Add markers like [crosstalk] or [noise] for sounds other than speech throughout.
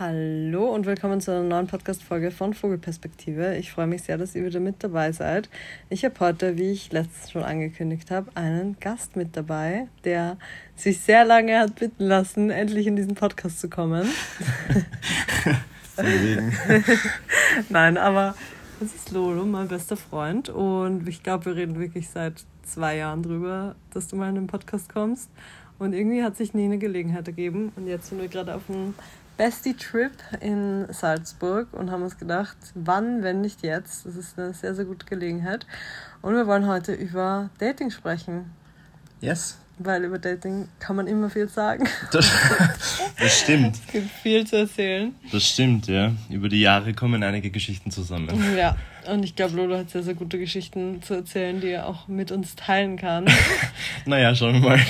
Hallo und willkommen zu einer neuen Podcast-Folge von Vogelperspektive. Ich freue mich sehr, dass ihr wieder mit dabei seid. Ich habe heute, wie ich letztens schon angekündigt habe, einen Gast mit dabei, der sich sehr lange hat bitten lassen, endlich in diesen Podcast zu kommen. [laughs] [laughs] Nein, aber das ist Lolo, mein bester Freund. Und ich glaube, wir reden wirklich seit zwei Jahren drüber, dass du mal in den Podcast kommst. Und irgendwie hat sich nie eine Gelegenheit ergeben. Und jetzt sind wir gerade auf einem Bestie-Trip in Salzburg und haben uns gedacht, wann, wenn nicht jetzt. Das ist eine sehr, sehr gute Gelegenheit. Und wir wollen heute über Dating sprechen. Yes. Weil über Dating kann man immer viel sagen. Das, [laughs] das stimmt. Es gibt viel zu erzählen. Das stimmt, ja. Über die Jahre kommen einige Geschichten zusammen. Ja, und ich glaube, Lolo hat sehr, sehr gute Geschichten zu erzählen, die er auch mit uns teilen kann. [laughs] naja, schauen wir mal.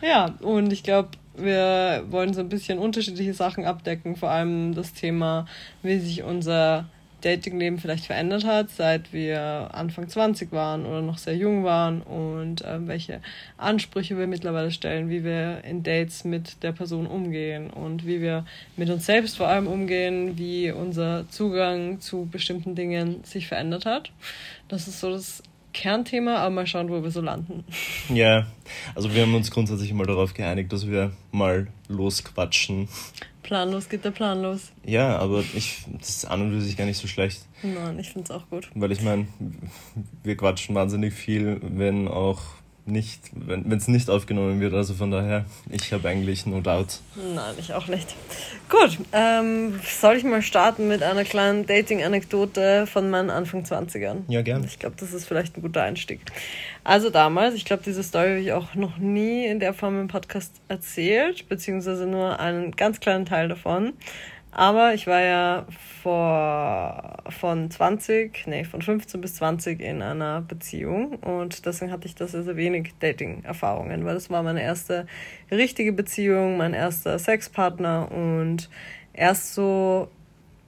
ja, und ich glaube, wir wollen so ein bisschen unterschiedliche Sachen abdecken, vor allem das Thema, wie sich unser Datingleben vielleicht verändert hat, seit wir Anfang 20 waren oder noch sehr jung waren und äh, welche Ansprüche wir mittlerweile stellen, wie wir in Dates mit der Person umgehen und wie wir mit uns selbst vor allem umgehen, wie unser Zugang zu bestimmten Dingen sich verändert hat. Das ist so das Kernthema, aber mal schauen, wo wir so landen. [laughs] Ja, also wir haben uns grundsätzlich mal darauf geeinigt, dass wir mal losquatschen. Planlos geht der Plan los. Ja, aber ich, das ist an und für sich gar nicht so schlecht. Nein, ich finde es auch gut. Weil ich meine, wir quatschen wahnsinnig viel, wenn auch nicht, wenn es nicht aufgenommen wird. Also von daher, ich habe eigentlich no doubt. Nein, ich auch nicht. Gut, ähm, soll ich mal starten mit einer kleinen Dating-Anekdote von meinen Anfang 20ern? Ja, gern. Ich glaube, das ist vielleicht ein guter Einstieg. Also damals, ich glaube, diese Story habe ich auch noch nie in der Form im Podcast erzählt, beziehungsweise nur einen ganz kleinen Teil davon. Aber ich war ja vor, von 20, nee, von 15 bis 20 in einer Beziehung. Und deswegen hatte ich da sehr, sehr wenig Dating-Erfahrungen, weil das war meine erste richtige Beziehung, mein erster Sexpartner. Und erst so,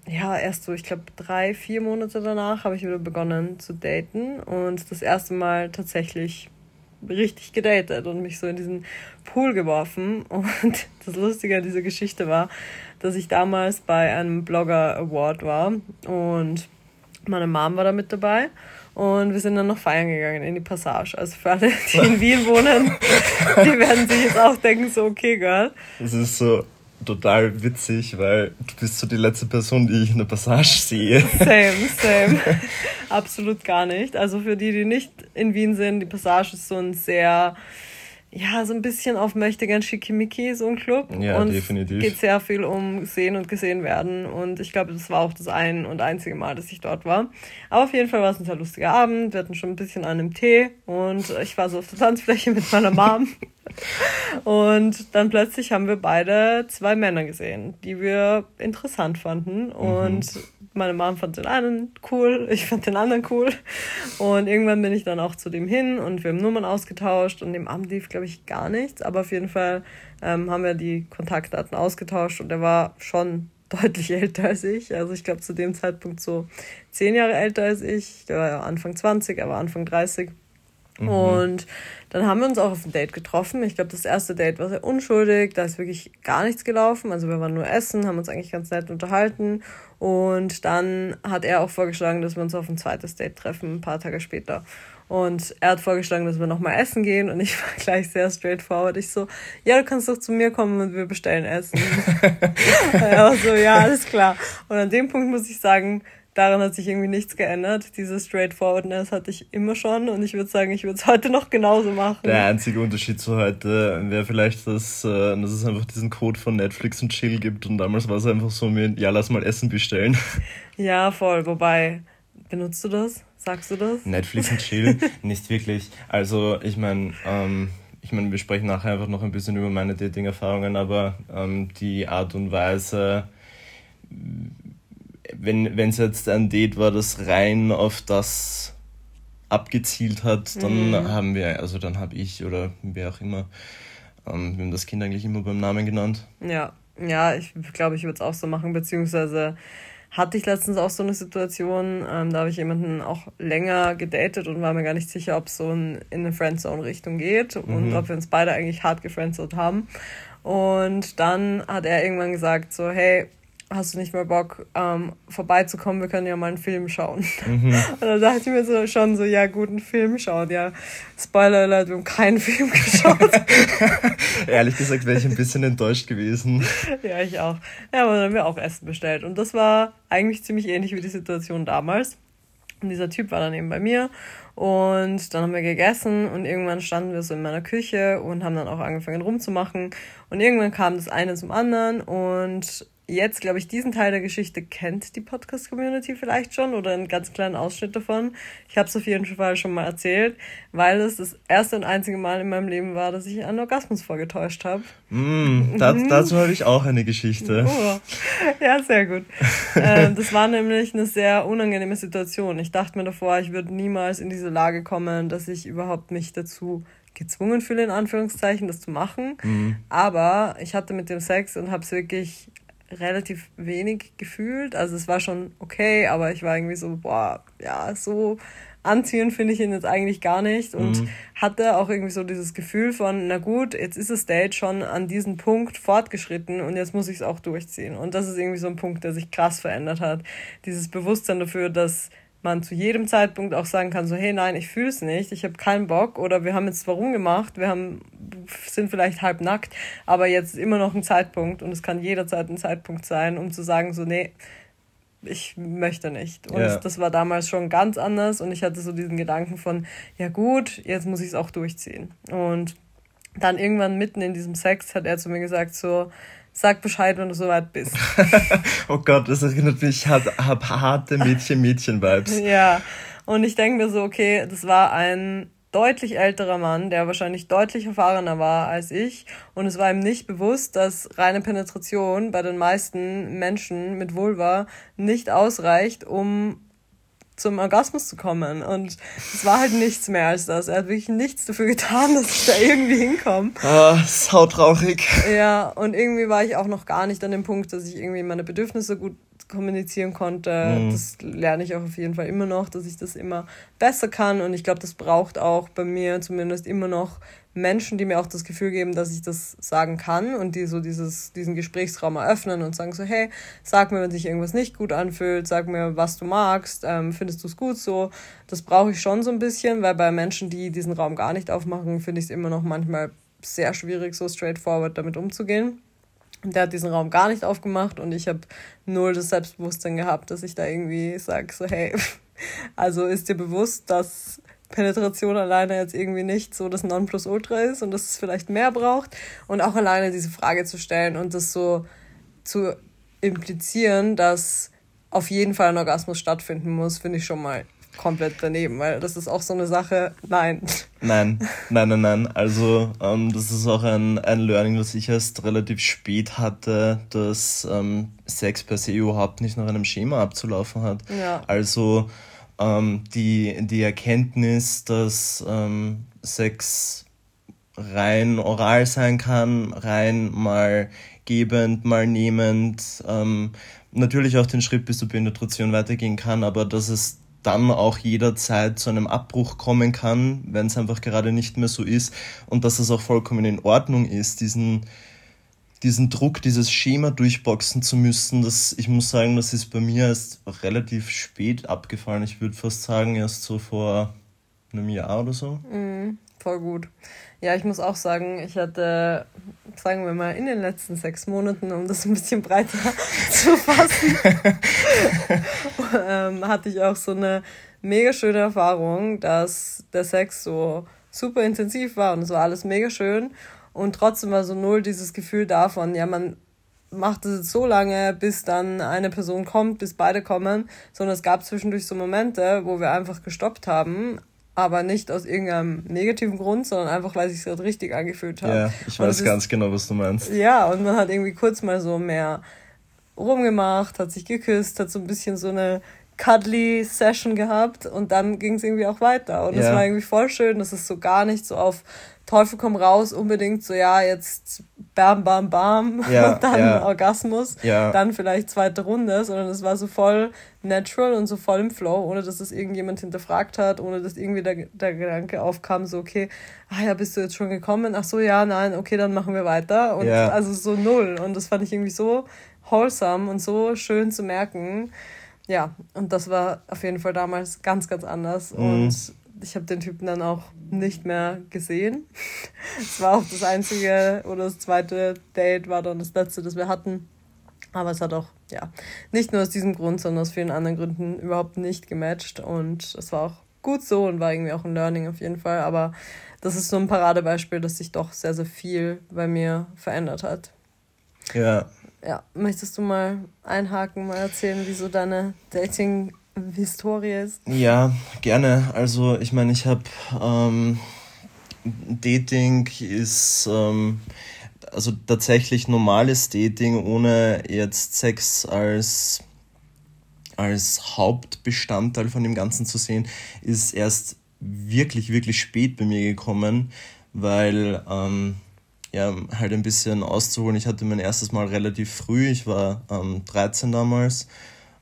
ja, erst so, ich glaube, drei, vier Monate danach habe ich wieder begonnen zu daten. Und das erste Mal tatsächlich richtig gedatet und mich so in diesen Pool geworfen. Und [laughs] das Lustige an dieser Geschichte war, dass ich damals bei einem Blogger Award war und meine Mom war da mit dabei. Und wir sind dann noch feiern gegangen in die Passage. Also für alle, die in Wien wohnen, [laughs] die werden sich jetzt auch denken, so, okay, Girl. Es ist so total witzig, weil du bist so die letzte Person, die ich in der Passage sehe. Same, [laughs] same. Absolut gar nicht. Also für die, die nicht in Wien sind, die Passage ist so ein sehr ja, so ein bisschen auf Möchtegern Schickimicki, so ein Club. Ja, und definitiv. Es geht sehr viel um sehen und gesehen werden. Und ich glaube, das war auch das ein und einzige Mal, dass ich dort war. Aber auf jeden Fall war es ein sehr lustiger Abend. Wir hatten schon ein bisschen an einem Tee und ich war so auf der Tanzfläche mit meiner Mom. [laughs] und dann plötzlich haben wir beide zwei Männer gesehen, die wir interessant fanden. Und mhm meine Mom fand den einen cool, ich fand den anderen cool. Und irgendwann bin ich dann auch zu dem hin und wir haben Nummern ausgetauscht und dem Abend lief, glaube ich, gar nichts. Aber auf jeden Fall ähm, haben wir die Kontaktdaten ausgetauscht und er war schon [laughs] deutlich älter als ich. Also ich glaube zu dem Zeitpunkt so zehn Jahre älter als ich. Der war ja Anfang 20, er war Anfang 30. Mhm. Und dann haben wir uns auch auf ein Date getroffen. Ich glaube, das erste Date war sehr unschuldig. Da ist wirklich gar nichts gelaufen. Also wir waren nur essen, haben uns eigentlich ganz nett unterhalten. Und dann hat er auch vorgeschlagen, dass wir uns auf ein zweites Date treffen, ein paar Tage später. Und er hat vorgeschlagen, dass wir nochmal essen gehen. Und ich [laughs] war gleich sehr straightforward. Ich so, ja, du kannst doch zu mir kommen und wir bestellen Essen. [laughs] [laughs] er war so, ja, alles klar. Und an dem Punkt muss ich sagen, daran hat sich irgendwie nichts geändert. Diese Straightforwardness hatte ich immer schon und ich würde sagen, ich würde es [laughs] heute noch genauso machen. Der einzige Unterschied zu heute wäre vielleicht, dass, äh, dass es einfach diesen Code von Netflix und Chill gibt und damals war es einfach so mit, ja, lass mal Essen bestellen. [laughs] Ja, voll. Wobei, benutzt du das? Sagst du das? Netflix und Chill? [laughs] nicht wirklich. Also, ich meine, ähm, ich meine, wir sprechen nachher einfach noch ein bisschen über meine Dating-Erfahrungen, aber ähm, die Art und Weise, wenn es jetzt ein Date war, das rein auf das abgezielt hat, dann mhm. haben wir, also dann habe ich oder wer auch immer, ähm, wir haben das Kind eigentlich immer beim Namen genannt. Ja, ja, ich glaube, ich würde es auch so machen, beziehungsweise hatte ich letztens auch so eine Situation, ähm, da habe ich jemanden auch länger gedatet und war mir gar nicht sicher, ob es so in, in eine Friendzone-Richtung geht mhm. und ob wir uns beide eigentlich hart gefriendzoned haben. Und dann hat er irgendwann gesagt so, hey, hast du nicht mehr Bock, ähm, vorbeizukommen, wir können ja mal einen Film schauen. Mhm. [laughs] Und dann dachte ich mir so schon so, ja, guten Film schauen. Ja, Spoiler Alert, wir haben keinen Film [laughs] geschaut. [laughs] Ehrlich gesagt wäre ich ein bisschen enttäuscht gewesen. Ja, ich auch. Ja, aber dann haben wir auch Essen bestellt. Und das war eigentlich ziemlich ähnlich wie die Situation damals. Und dieser Typ war dann eben bei mir und dann haben wir gegessen und irgendwann standen wir so in meiner Küche und haben dann auch angefangen rumzumachen. Und irgendwann kam das eine zum anderen und jetzt, glaube ich, diesen Teil der Geschichte kennt die Podcast-Community vielleicht schon oder einen ganz kleinen Ausschnitt davon. Ich habe es auf jeden Fall schon mal erzählt, weil es das erste und einzige Mal in meinem Leben war, dass ich einen Orgasmus vorgetäuscht habe. Mm, das, mhm. dazu habe ich auch eine Geschichte. Oh. Ja, sehr gut. äh, das war nämlich eine sehr unangenehme Situation. Ich dachte mir davor, ich würde niemals in diese Lage kommen, dass ich überhaupt mich dazu gezwungen fühle, in Anführungszeichen, das zu machen. Mhm. Aber ich hatte mit dem Sex und habe es wirklich relativ wenig gefühlt. Also es war schon okay, aber ich war irgendwie so, boah, ja, so anziehen finde ich ihn jetzt eigentlich gar nicht und mhm. hatte auch irgendwie so dieses Gefühl von, na gut, jetzt ist das Date schon an diesem Punkt fortgeschritten und jetzt muss ich es auch durchziehen. Und das ist irgendwie so ein Punkt, der sich krass verändert hat. Dieses Bewusstsein dafür, dass man zu jedem Zeitpunkt auch sagen kann, so hey nein, ich fühle es nicht, ich habe keinen Bock oder wir haben jetzt warum gemacht, wir haben, sind vielleicht halb nackt, aber jetzt ist immer noch ein Zeitpunkt und es kann jederzeit ein Zeitpunkt sein, um zu sagen, so nee, ich möchte nicht. Und ja. das war damals schon ganz anders und ich hatte so diesen Gedanken von, ja gut, jetzt muss ich es auch durchziehen. Und dann irgendwann mitten in diesem Sex hat er zu mir gesagt, so, Sag Bescheid, wenn du soweit bist. [laughs] oh Gott, das erinnert mich, ich habe hab harte Mädchen-Mädchen-Vibes. [laughs] ja, und ich denke mir so, okay, das war ein deutlich älterer Mann, der wahrscheinlich deutlich erfahrener war als ich. Und es war ihm nicht bewusst, dass reine Penetration bei den meisten Menschen mit Vulva nicht ausreicht, um zum Orgasmus zu kommen. Und es war halt nichts mehr als das. Er hat wirklich nichts dafür getan, [laughs] dass ich da irgendwie hinkomme. Ah, sautraurig. Ja, und irgendwie war ich auch noch gar nicht an dem Punkt, dass ich irgendwie meine Bedürfnisse gut kommunizieren konnte. Mhm. Das lerne ich auch auf jeden Fall immer noch, dass ich das immer besser kann. Und ich glaube, das braucht auch bei mir zumindest immer noch Menschen, die mir auch das Gefühl geben, dass ich das sagen kann und die so dieses, diesen Gesprächsraum eröffnen und sagen so, hey, sag mir, wenn sich irgendwas nicht gut anfühlt, sag mir, was du magst, ähm, findest du es gut so. Das brauche ich schon so ein bisschen, weil bei Menschen, die diesen Raum gar nicht aufmachen, finde ich es immer noch manchmal sehr schwierig, so straightforward damit umzugehen. Der hat diesen Raum gar nicht aufgemacht und ich habe null das Selbstbewusstsein gehabt, dass ich da irgendwie sage, so hey, [laughs] also ist dir bewusst, dass Penetration alleine jetzt irgendwie nicht so das Nonplusultra ist und dass es vielleicht mehr braucht. Und auch alleine diese Frage zu stellen und das so zu implizieren, dass auf jeden Fall ein Orgasmus stattfinden muss, finde ich schon mal komplett daneben, weil das ist auch so eine Sache, nein. Nein, [laughs] nein, nein, nein. Also ähm, das ist auch ein, ein Learning, das ich erst relativ spät hatte, dass ähm, Sex per se überhaupt nicht nach einem Schema abzulaufen hat. Ja. Also ähm, die, die Erkenntnis, dass ähm, Sex rein oral sein kann, rein mal gebend, mal nehmend, ähm, natürlich auch den Schritt bis zur Penetration weitergehen kann, aber dass es dann auch jederzeit zu einem Abbruch kommen kann, wenn es einfach gerade nicht mehr so ist und dass es auch vollkommen in Ordnung ist, diesen, diesen Druck, dieses Schema durchboxen zu müssen, das, ich muss sagen, das ist bei mir erst relativ spät abgefallen. Ich würde fast sagen, erst so vor einem Jahr oder so. Mm, voll gut. Ja, ich muss auch sagen, ich hatte, sagen wir mal, in den letzten sechs Monaten, um das ein bisschen breiter [laughs] zu fassen, [laughs] ähm, hatte ich auch so eine mega schöne Erfahrung, dass der Sex so super intensiv war und es war alles mega schön. Und trotzdem war so null dieses Gefühl davon, ja, man macht es so lange, bis dann eine Person kommt, bis beide kommen, sondern es gab zwischendurch so Momente, wo wir einfach gestoppt haben, aber nicht aus irgendeinem negativen Grund, sondern einfach, weil sich gerade richtig angefühlt hat. Ja, ich weiß ganz ist, genau, was du meinst. Ja, und man hat irgendwie kurz mal so mehr rumgemacht, hat sich geküsst, hat so ein bisschen so eine cuddly Session gehabt und dann ging es irgendwie auch weiter. Und es ja. war irgendwie voll schön, dass es so gar nicht so auf Teufel komm raus, unbedingt so, ja, jetzt bam, bam, bam, ja, [laughs] und dann ja. Orgasmus, ja. dann vielleicht zweite Runde, sondern es war so voll natural und so voll im Flow, ohne dass es irgendjemand hinterfragt hat, ohne dass irgendwie der, der Gedanke aufkam, so, okay, ah ja, bist du jetzt schon gekommen? Ach so, ja, nein, okay, dann machen wir weiter. Und ja. also so null. Und das fand ich irgendwie so wholesome und so schön zu merken. Ja, und das war auf jeden Fall damals ganz, ganz anders. Mhm. Und ich habe den Typen dann auch nicht mehr gesehen. Es war auch das einzige oder das zweite Date war dann das letzte, das wir hatten. Aber es hat auch, ja, nicht nur aus diesem Grund, sondern aus vielen anderen Gründen überhaupt nicht gematcht. Und es war auch gut so und war irgendwie auch ein Learning auf jeden Fall. Aber das ist so ein Paradebeispiel, dass sich doch sehr, sehr viel bei mir verändert hat. Ja. Ja, möchtest du mal einhaken, mal erzählen, wie so deine Dating- Historie ist? Ja, gerne. Also ich meine, ich habe ähm, Dating ist ähm, also tatsächlich normales Dating ohne jetzt Sex als als Hauptbestandteil von dem Ganzen zu sehen, ist erst wirklich, wirklich spät bei mir gekommen, weil ähm, ja, halt ein bisschen auszuholen. Ich hatte mein erstes Mal relativ früh, ich war ähm, 13 damals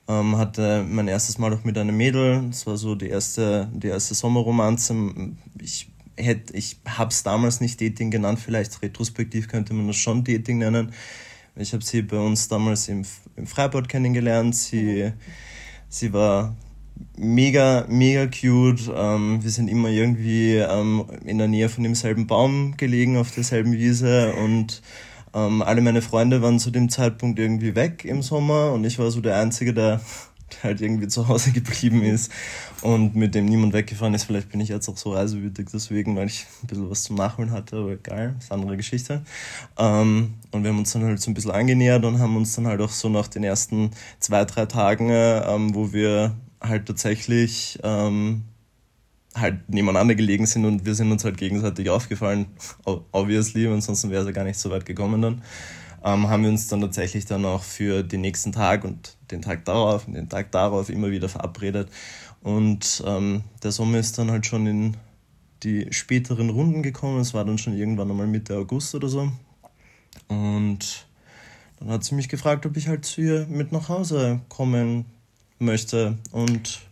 ähm, hatte mein erstes Mal auch mit einem Mädel. Das war so die erste, die erste Sommerromanze. Ich hätte, ich habe es damals nicht Dating genannt, vielleicht retrospektiv könnte man das schon Dating nennen. Ich habe sie bei uns damals im, im Freibad kennengelernt. Sie, sie war mega, mega cute. Ähm, wir sind immer irgendwie ähm, in der Nähe von demselben Baum gelegen, auf derselben Wiese und ähm, alle meine Freunde waren zu dem Zeitpunkt irgendwie weg im Sommer und ich war so der Einzige, der [laughs] halt irgendwie zu Hause [laughs] geblieben ist und mit dem niemand weggefahren ist. Vielleicht bin ich jetzt auch so reisewütig deswegen, weil ich ein bisschen was zum Nachholen hatte, aber egal, ist eine andere Geschichte. Ähm, und wir haben uns dann halt so ein bisschen angenähert und haben uns dann halt auch so nach den ersten zwei, drei Tagen, ähm, wo wir halt tatsächlich ähm, halt nebeneinander gelegen sind und wir sind uns halt gegenseitig aufgefallen, obviously, ansonsten wäre es ja gar nicht so weit gekommen dann, ähm, haben wir uns dann tatsächlich dann auch für den nächsten Tag und den Tag darauf und den Tag darauf immer wieder verabredet. Und ähm, der Sommer ist dann halt schon in die späteren Runden gekommen. Es war dann schon irgendwann einmal Mitte August oder so. Und dann hat sie mich gefragt, ob ich halt zu ihr mit nach Hause kommen möchte. Und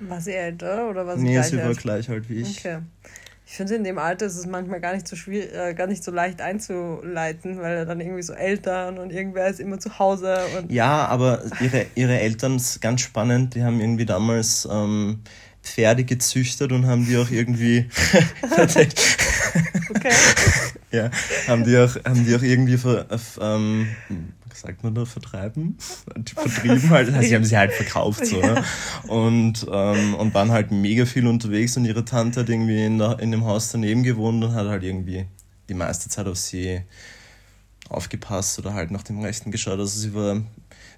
war sie älter oder war sie nee, gleich sie alt? war gleich alt wie ich. Okay. Ich finde, in dem Alter ist es manchmal gar nicht so schwierig, äh, gar nicht so leicht einzuleiten, weil er dann irgendwie so Eltern und irgendwer ist immer zu Hause. Und ja, aber ihre, ihre Eltern ist ganz spannend. Die haben irgendwie damals ähm, Pferde gezüchtet und haben die auch irgendwie. [laughs] okay. ja, haben die auch, haben die auch irgendwie ver, ähm, sagt man da, vertreiben? Vertrieben halt, also sie haben sie halt verkauft so. Ne? Und, ähm, und waren halt mega viel unterwegs und ihre Tante hat irgendwie in, der, in dem Haus daneben gewohnt und hat halt irgendwie die meiste Zeit auf sie aufgepasst oder halt nach dem Rechten geschaut. Also sie war,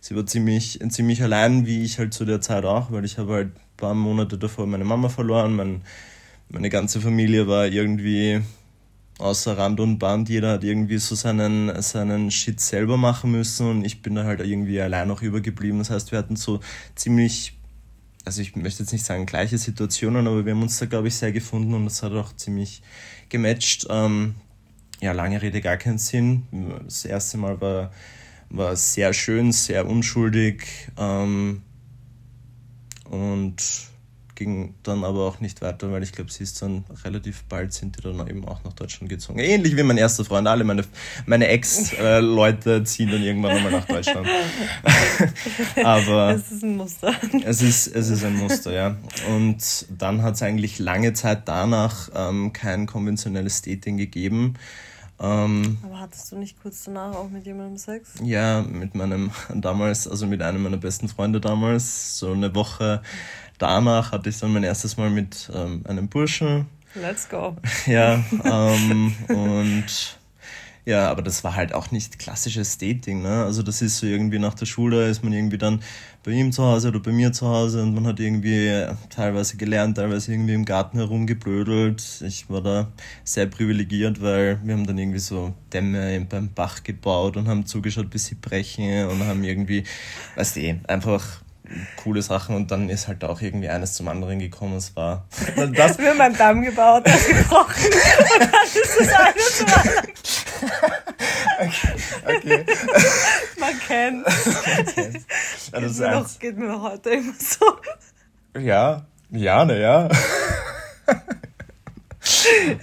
sie war ziemlich, ziemlich allein, wie ich halt zu der Zeit auch, weil ich habe halt ein paar Monate davor meine Mama verloren, mein, meine ganze Familie war irgendwie außer Rand und Band, jeder hat irgendwie so seinen, seinen Shit selber machen müssen und ich bin da halt irgendwie allein noch übergeblieben. Das heißt, wir hatten so ziemlich, also ich möchte jetzt nicht sagen gleiche Situationen, aber wir haben uns da, glaube ich, sehr gefunden und das hat auch ziemlich gematcht. Ähm, ja, lange Rede, gar keinen Sinn. Das erste Mal war, war sehr schön, sehr unschuldig ähm, und ging dann aber auch nicht weiter, weil ich glaube, sie ist dann relativ bald sind die dann eben auch nach Deutschland gezogen. Ähnlich wie mein erster Freund. Alle meine, meine Ex-Leute [laughs] ziehen dann irgendwann nochmal nach Deutschland. [laughs] aber es ist ein Muster. Es ist, es ist ein Muster, ja. Und dann hat es eigentlich lange Zeit danach ähm, kein konventionelles Dating gegeben. Ähm, aber hattest du nicht kurz danach auch mit jemandem Sex? Ja, mit meinem damals, also mit einem meiner besten Freunde damals, so eine Woche danach hatte ich dann mein erstes Mal mit ähm, einem Burschen. Let's go. [laughs] Ja, ähm, und ja, aber das war halt auch nicht klassisches Dating, ne? Also das ist so irgendwie nach der Schule ist man irgendwie dann bei ihm zu Hause oder bei mir zu Hause und man hat irgendwie teilweise gelernt, teilweise irgendwie im Garten herumgeblödelt. Ich war da sehr privilegiert, weil wir haben dann irgendwie so Dämme beim Bach gebaut und haben zugeschaut, bis sie brechen und haben irgendwie, weißt du, einfach coole Sachen und dann ist halt auch irgendwie eines zum anderen gekommen. Es war [laughs] das. Wir haben einen Damm gebaut, das gebrochen und dann ist das eine zum anderen. okay. okay. Man kennt. Man Also geht, mir noch, geht mir heute immer so. Ja, ja, ne, ja.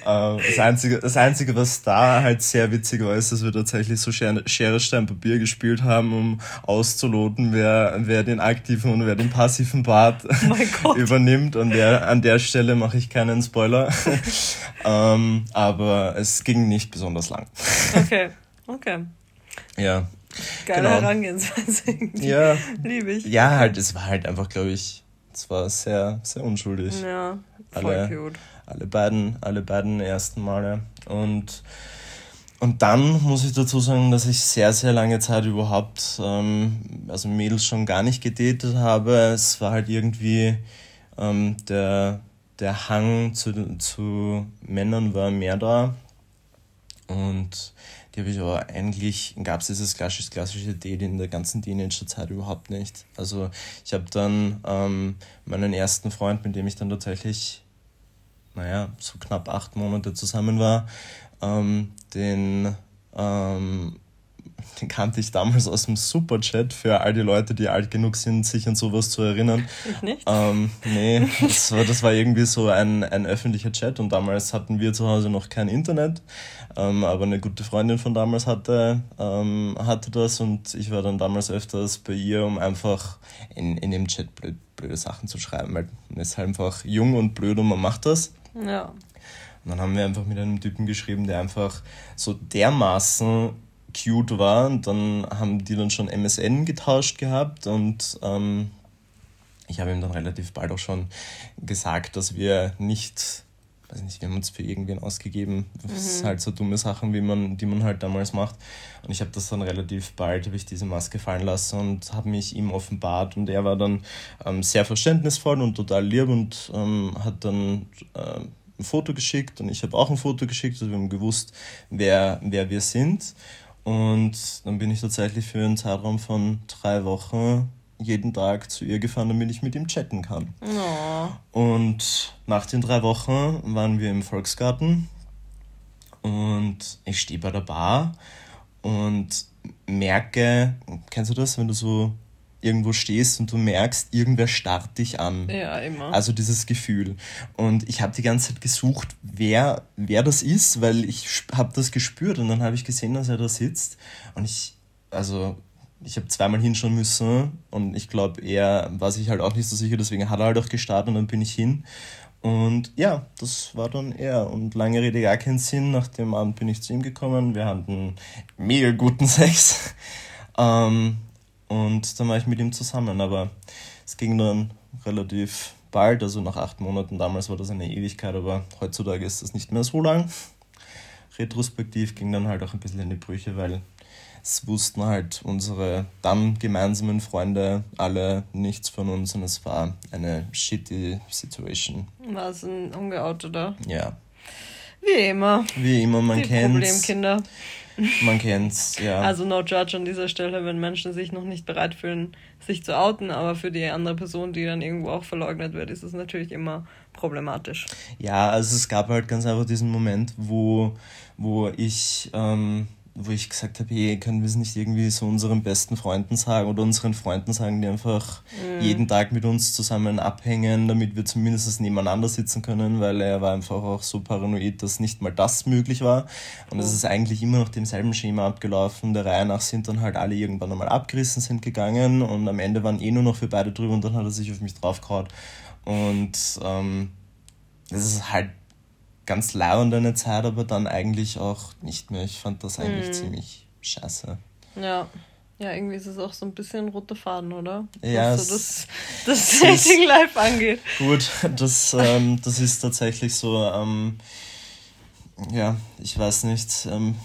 Ähm, das, Einzige, das Einzige, was da halt sehr witzig war, ist, dass wir tatsächlich so Schere, Stein, Papier gespielt haben, um auszuloten, wer, wer den aktiven und wer den passiven Part oh [laughs] übernimmt. Und der, an der Stelle mache ich keinen Spoiler. [laughs] ähm, aber es ging nicht besonders lang. Okay, [laughs] okay. Ja. Geile genau. Herangehensweise. Ja. Liebe ich. Ja, halt, es war halt einfach, glaube ich, es war sehr, sehr unschuldig. Ja, voll alle, cute alle beiden, alle beiden ersten Male. Und, und dann muss ich dazu sagen, dass ich sehr, sehr lange Zeit überhaupt, ähm, also Mädels schon gar nicht gedatet habe. Es war halt irgendwie ähm, der, der Hang zu, zu Männern war mehr da. Und die habe ich aber eigentlich, gab es dieses klassische, klassische Date in der ganzen Teenagerzeit überhaupt nicht. Also ich habe dann ähm, meinen ersten Freund, mit dem ich dann tatsächlich naja, so knapp acht Monate zusammen war, ähm, den, ähm, den kannte ich damals aus dem Superchat für all die Leute, die alt genug sind, sich an sowas zu erinnern. Ich nicht? Ähm, nee, [laughs] das war, das war irgendwie so ein, ein öffentlicher Chat und damals hatten wir zu Hause noch kein Internet, ähm, aber eine gute Freundin von damals hatte, ähm, hatte das und ich war dann damals öfters bei ihr, um einfach in, in dem Chat blöd, blöde Sachen zu schreiben, weil man ist halt einfach jung und blöd und man macht das. Ja. Und dann haben wir einfach mit einem Typen geschrieben, der einfach so dermaßen cute war. Und dann haben die dann schon MSN getauscht gehabt und ähm, ich habe ihm dann relativ bald auch schon gesagt, dass wir nicht, weiß nicht, wir haben uns für irgendwen ausgegeben. Das mhm. ist halt so dumme Sachen, wie man, die man halt damals macht. Und ich habe das dann relativ bald, habe ich diese Maske fallen lassen und habe mich ihm offenbart. Und er war dann ähm, sehr verständnisvoll und total lieb und ähm, hat dann äh, ein Foto geschickt und ich habe auch ein Foto geschickt. Also wir haben gewusst, wer, wer wir sind. Und dann bin ich tatsächlich für einen Zeitraum von drei Wochen jeden Tag zu ihr gefahren, damit ich mit ihm chatten kann. Oh. Und nach den drei Wochen waren wir im Volksgarten und ich stehe bei der Bar und merke, kennst du das, wenn du so irgendwo stehst und du merkst, irgendwer starrt dich an. Ja, immer. Also dieses Gefühl. Und ich habe die ganze Zeit gesucht, wer, wer das ist, weil ich habe das gespürt und dann habe ich gesehen, dass er da sitzt. Und ich, also ich habe zweimal hinschauen müssen und ich glaube, er war sich halt auch nicht so sicher, deswegen hat er halt auch gestartet und dann bin ich hin. Und ja, das war dann er. Und lange Rede, gar keinen Sinn. Nach dem Abend bin ich zu ihm gekommen. Wir hatten mega guten [laughs] Sex. Ähm, und dann war ich mit ihm zusammen. Aber es ging dann relativ bald, also nach acht Monaten. Damals war das eine Ewigkeit, aber heutzutage ist das nicht mehr so lang. Retrospektiv ging dann halt auch ein bisschen in die Brüche, weil es wussten halt unsere dann gemeinsamen Freunde alle nichts von uns und es war eine shitty Situation. War es ein ungeouteter? Ja. Wie immer. Wie immer, man Die kennt's. Problemkinder. Man kennt's, ja. Also no judge an dieser Stelle, wenn Menschen sich noch nicht bereit fühlen, sich zu outen, aber für die andere Person, die dann irgendwo auch verleugnet wird, ist es natürlich immer problematisch. Ja, also es gab halt ganz einfach diesen Moment, wo, wo ich ähm, wo ich gesagt habe, hey, können wir es nicht irgendwie so unseren besten Freunden sagen oder unseren Freunden sagen, die einfach mhm. jeden Tag mit uns zusammen abhängen, damit wir zumindest nebeneinander sitzen können, weil er war einfach auch so paranoid, dass nicht mal das möglich war. Und es mhm. ist eigentlich immer nach demselben Schema abgelaufen. Der Reihe nach sind dann halt alle irgendwann einmal abgerissen, sind gegangen und am Ende waren eh nur noch für beide drüber und dann hat er sich auf mich draufgehauen. Und ähm, das ist halt ganz lauernd eine Zeit, aber dann eigentlich auch nicht mehr. Ich fand das eigentlich mm. ziemlich scheiße. Ja. Ja, irgendwie ist es auch so ein bisschen roter Faden, oder? Ja. Was so das, das [laughs] Dating Life angeht. Gut, das, [laughs] ähm, das ist tatsächlich so, ähm, ja, ich weiß nicht, ähm,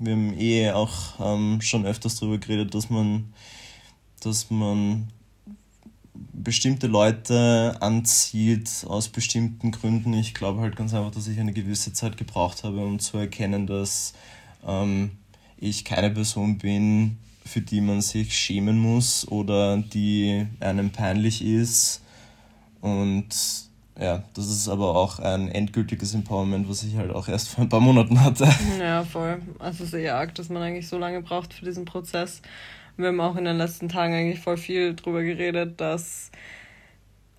wir haben eh auch ähm, schon öfters darüber geredet, dass man, dass man bestimmte Leute anzieht aus bestimmten Gründen. Ich glaube halt ganz einfach, dass ich eine gewisse Zeit gebraucht habe, um zu erkennen, dass ähm, ich keine Person bin, für die man sich schämen muss oder die einem peinlich ist. Und ja, das ist aber auch ein endgültiges Empowerment, was ich halt auch erst vor ein paar Monaten hatte. Ja, voll. Also eher arg, dass man eigentlich so lange braucht für diesen Prozess. Wir haben auch in den letzten Tagen eigentlich voll viel drüber geredet, dass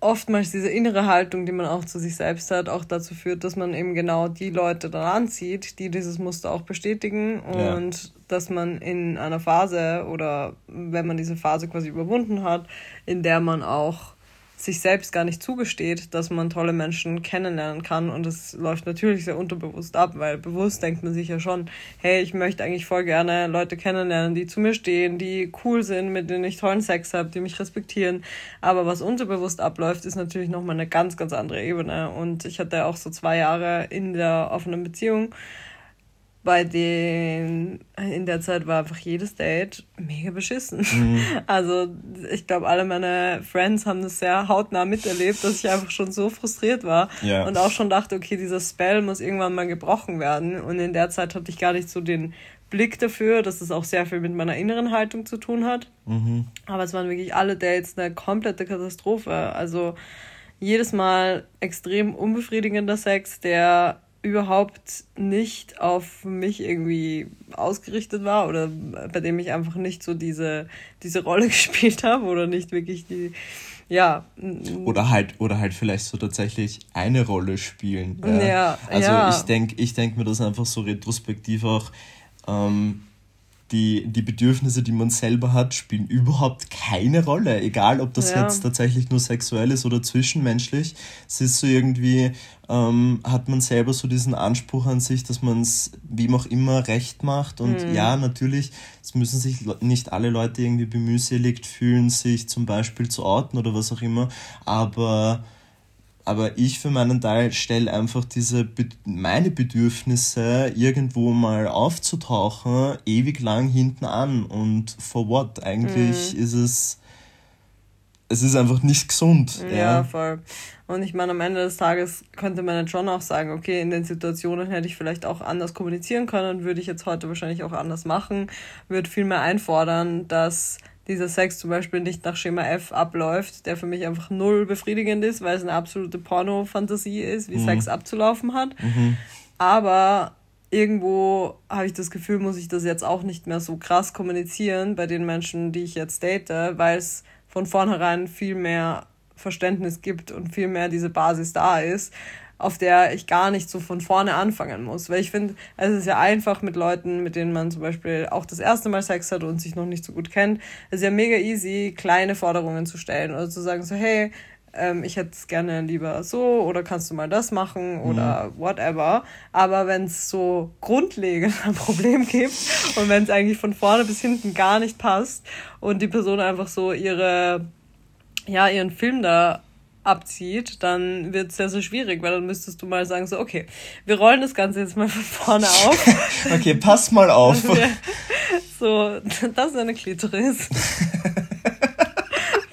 oftmals diese innere Haltung, die man auch zu sich selbst hat, auch dazu führt, dass man eben genau die Leute dann anzieht, die dieses Muster auch bestätigen und ja. dass man in einer Phase oder wenn man diese Phase quasi überwunden hat, in der man auch sich selbst gar nicht zugesteht, dass man tolle Menschen kennenlernen kann. Und das läuft natürlich sehr unterbewusst ab, weil bewusst denkt man sich ja schon, hey, ich möchte eigentlich voll gerne Leute kennenlernen, die zu mir stehen, die cool sind, mit denen ich tollen Sex habe, die mich respektieren. Aber was unterbewusst abläuft, ist natürlich nochmal eine ganz, ganz andere Ebene. Und ich hatte auch so zwei Jahre in der offenen Beziehung bei denen in der Zeit war einfach jedes Date mega beschissen. Mhm. [laughs] Also ich glaube, alle meine Friends haben das sehr hautnah miterlebt, dass ich einfach schon so frustriert war ja. und auch schon dachte, okay, dieser Spell muss irgendwann mal gebrochen werden. Und in der Zeit hatte ich gar nicht so den Blick dafür, dass es auch sehr viel mit meiner inneren Haltung zu tun hat. Mhm. Aber es waren wirklich alle Dates eine komplette Katastrophe. Also jedes Mal extrem unbefriedigender Sex, der überhaupt nicht auf mich irgendwie ausgerichtet war oder bei dem ich einfach nicht so diese, diese Rolle [laughs] gespielt habe oder nicht wirklich die, ja. Oder halt, oder halt vielleicht so tatsächlich eine Rolle spielen. Ja. ja also ja. ich denke ich denk mir das einfach so retrospektiv auch, ähm, die, die Bedürfnisse, die man selber hat, spielen überhaupt keine Rolle. Egal, ob das ja. jetzt tatsächlich nur sexuell ist oder zwischenmenschlich. Es ist so irgendwie, ähm, hat man selber so diesen Anspruch an sich, dass man es wem auch immer recht macht. Und mhm. ja, natürlich, es müssen sich nicht alle Leute irgendwie bemühseligt fühlen, sich zum Beispiel zu orten oder was auch immer. Aber aber ich für meinen Teil stelle einfach diese meine Bedürfnisse irgendwo mal aufzutauchen ewig lang hinten an. Und for what? Eigentlich mhm. ist es es ist einfach nicht gesund ja, ja, voll. Und ich meine am Ende des Tages könnte man jetzt schon auch sagen okay in den Situationen hätte ich vielleicht auch anders kommunizieren können würde ich jetzt heute wahrscheinlich auch anders machen würde viel mehr einfordern dass dieser Sex zum Beispiel nicht nach Schema F abläuft, der für mich einfach null befriedigend ist, weil es eine absolute Porno-Fantasie ist, wie mhm. Sex abzulaufen hat. Mhm. Aber irgendwo habe ich das Gefühl, muss ich das jetzt auch nicht mehr so krass kommunizieren bei den Menschen, die ich jetzt date, weil es von vornherein viel mehr Verständnis gibt und viel mehr diese Basis da ist, auf der ich gar nicht so von vorne anfangen muss. Weil ich finde, es ist ja einfach mit Leuten, mit denen man zum Beispiel auch das erste Mal Sex hat und sich noch nicht so gut kennt. Es ist ja mega easy, kleine Forderungen zu stellen oder zu sagen so, hey, ähm, ich hätte es gerne lieber so oder kannst du mal das machen oder mhm. whatever. Aber wenn es so grundlegend ein Problem gibt und wenn es eigentlich von vorne bis hinten gar nicht passt und die Person einfach so ihre, ja, ihren Film da abzieht, dann wird es sehr, sehr schwierig, weil dann müsstest du mal sagen, so, okay, wir rollen das Ganze jetzt mal von vorne auf. [laughs] okay, pass mal auf. [laughs] so, [laughs] das ist eine Klitoris.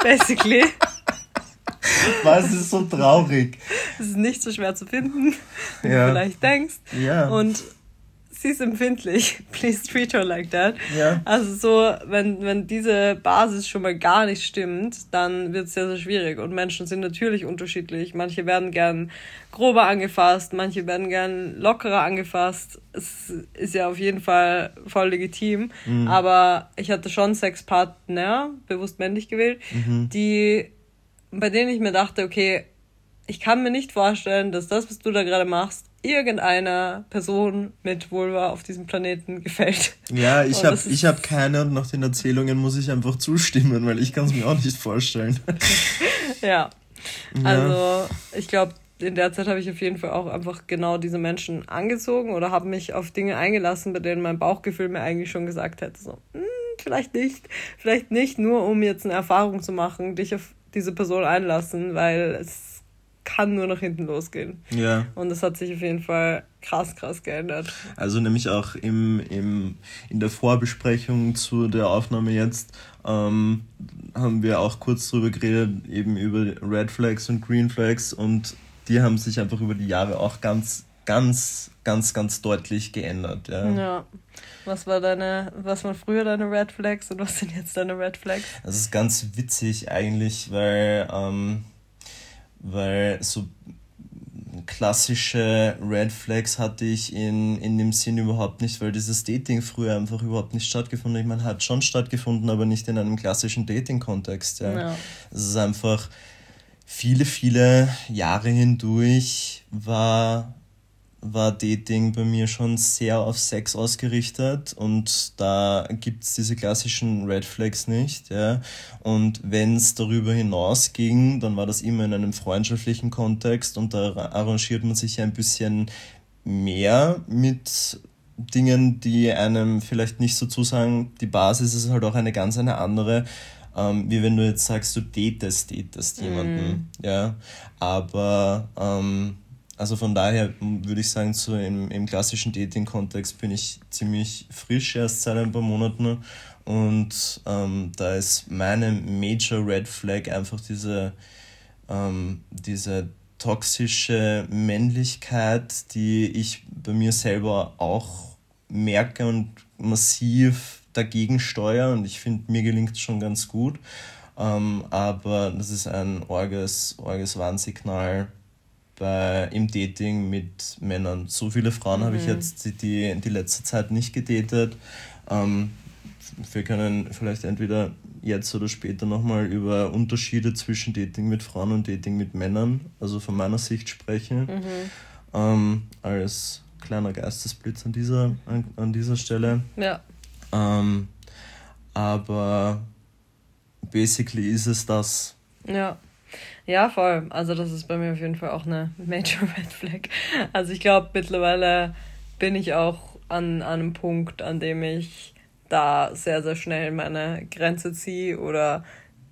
Basically. Was ist so traurig? Es ist nicht so schwer zu finden, wie ja. du vielleicht denkst. Ja. Und sie ist empfindlich. [laughs] Please treat her like that. Ja. Also so, wenn, wenn diese Basis schon mal gar nicht stimmt, dann wird es sehr, sehr schwierig. Und Menschen sind natürlich unterschiedlich. Manche werden gern grober angefasst, manche werden gern lockerer angefasst. Es ist ja auf jeden Fall voll legitim. Mhm. Aber ich hatte schon Sexpartner, bewusst männlich gewählt, mhm. die, bei denen ich mir dachte, okay, ich kann mir nicht vorstellen, dass das, was du da gerade machst, irgendeiner Person mit Vulva auf diesem Planeten gefällt. Ja, [laughs] ich habe hab keine und nach den Erzählungen muss ich einfach zustimmen, weil ich kann es mir auch nicht vorstellen. [laughs] ja. ja. Also ich glaube, in der Zeit habe ich auf jeden Fall auch einfach genau diese Menschen angezogen oder habe mich auf Dinge eingelassen, bei denen mein Bauchgefühl mir eigentlich schon gesagt hätte, so, hm, vielleicht nicht, vielleicht nicht, nur um jetzt eine Erfahrung zu machen, dich auf diese Person einlassen, weil es kann nur nach hinten losgehen. Ja. Und das hat sich auf jeden Fall krass, krass geändert. Also nämlich auch im, im, in der Vorbesprechung zu der Aufnahme jetzt ähm, haben wir auch kurz drüber geredet, eben über Red Flags und Green Flags und die haben sich einfach über die Jahre auch ganz ganz, ganz, ganz deutlich geändert. Ja. ja. Was war deine, was waren früher deine Red Flags und was sind jetzt deine Red Flags? Das ist ganz witzig eigentlich, weil, ähm, weil so klassische Red Flags hatte ich in, in dem Sinn überhaupt nicht, weil dieses Dating früher einfach überhaupt nicht stattgefunden hat. Ich meine, hat schon stattgefunden, aber nicht in einem klassischen Dating-Kontext. Ja. ja. Es ist einfach viele, viele Jahre hindurch war war Dating bei mir schon sehr auf Sex ausgerichtet und da gibt es diese klassischen Red Flags nicht. Ja. Und wenn es darüber hinaus ging, dann war das immer in einem freundschaftlichen Kontext und da arrangiert man sich ja ein bisschen mehr mit Dingen, die einem vielleicht nicht so zusagen. Die Basis ist halt auch eine ganz eine andere. Ähm, wie wenn du jetzt sagst, du datest, datest jemanden, mm. ja, aber ähm, also von daher würde ich sagen, so im, im klassischen Dating-Kontext bin ich ziemlich frisch erst seit ein paar Monaten. Und ähm, da ist meine Major Red Flag einfach diese, ähm, diese toxische Männlichkeit, die ich bei mir selber auch merke und massiv dagegen steuere. Und ich finde, mir gelingt es schon ganz gut. Ähm, aber das ist ein orges, orges Warnsignal bei, im Dating mit Männern. So viele Frauen mhm. habe ich mhm. jetzt die, die letzte Zeit nicht gedatet. Ähm, wir können vielleicht entweder jetzt oder später nochmal über Unterschiede zwischen Dating mit Frauen und Dating mit Männern, also von meiner Sicht sprechen. Mhm. Ähm, als kleiner Geistesblitz an dieser, an, an dieser Stelle. Ja. Ähm, aber basically ist es das. Ja. Ja, voll. Also das ist bei mir auf jeden Fall auch eine Major [laughs] Red Flag. Also ich glaube, mittlerweile bin ich auch an, an einem Punkt, an dem ich da sehr, sehr schnell meine Grenze ziehe oder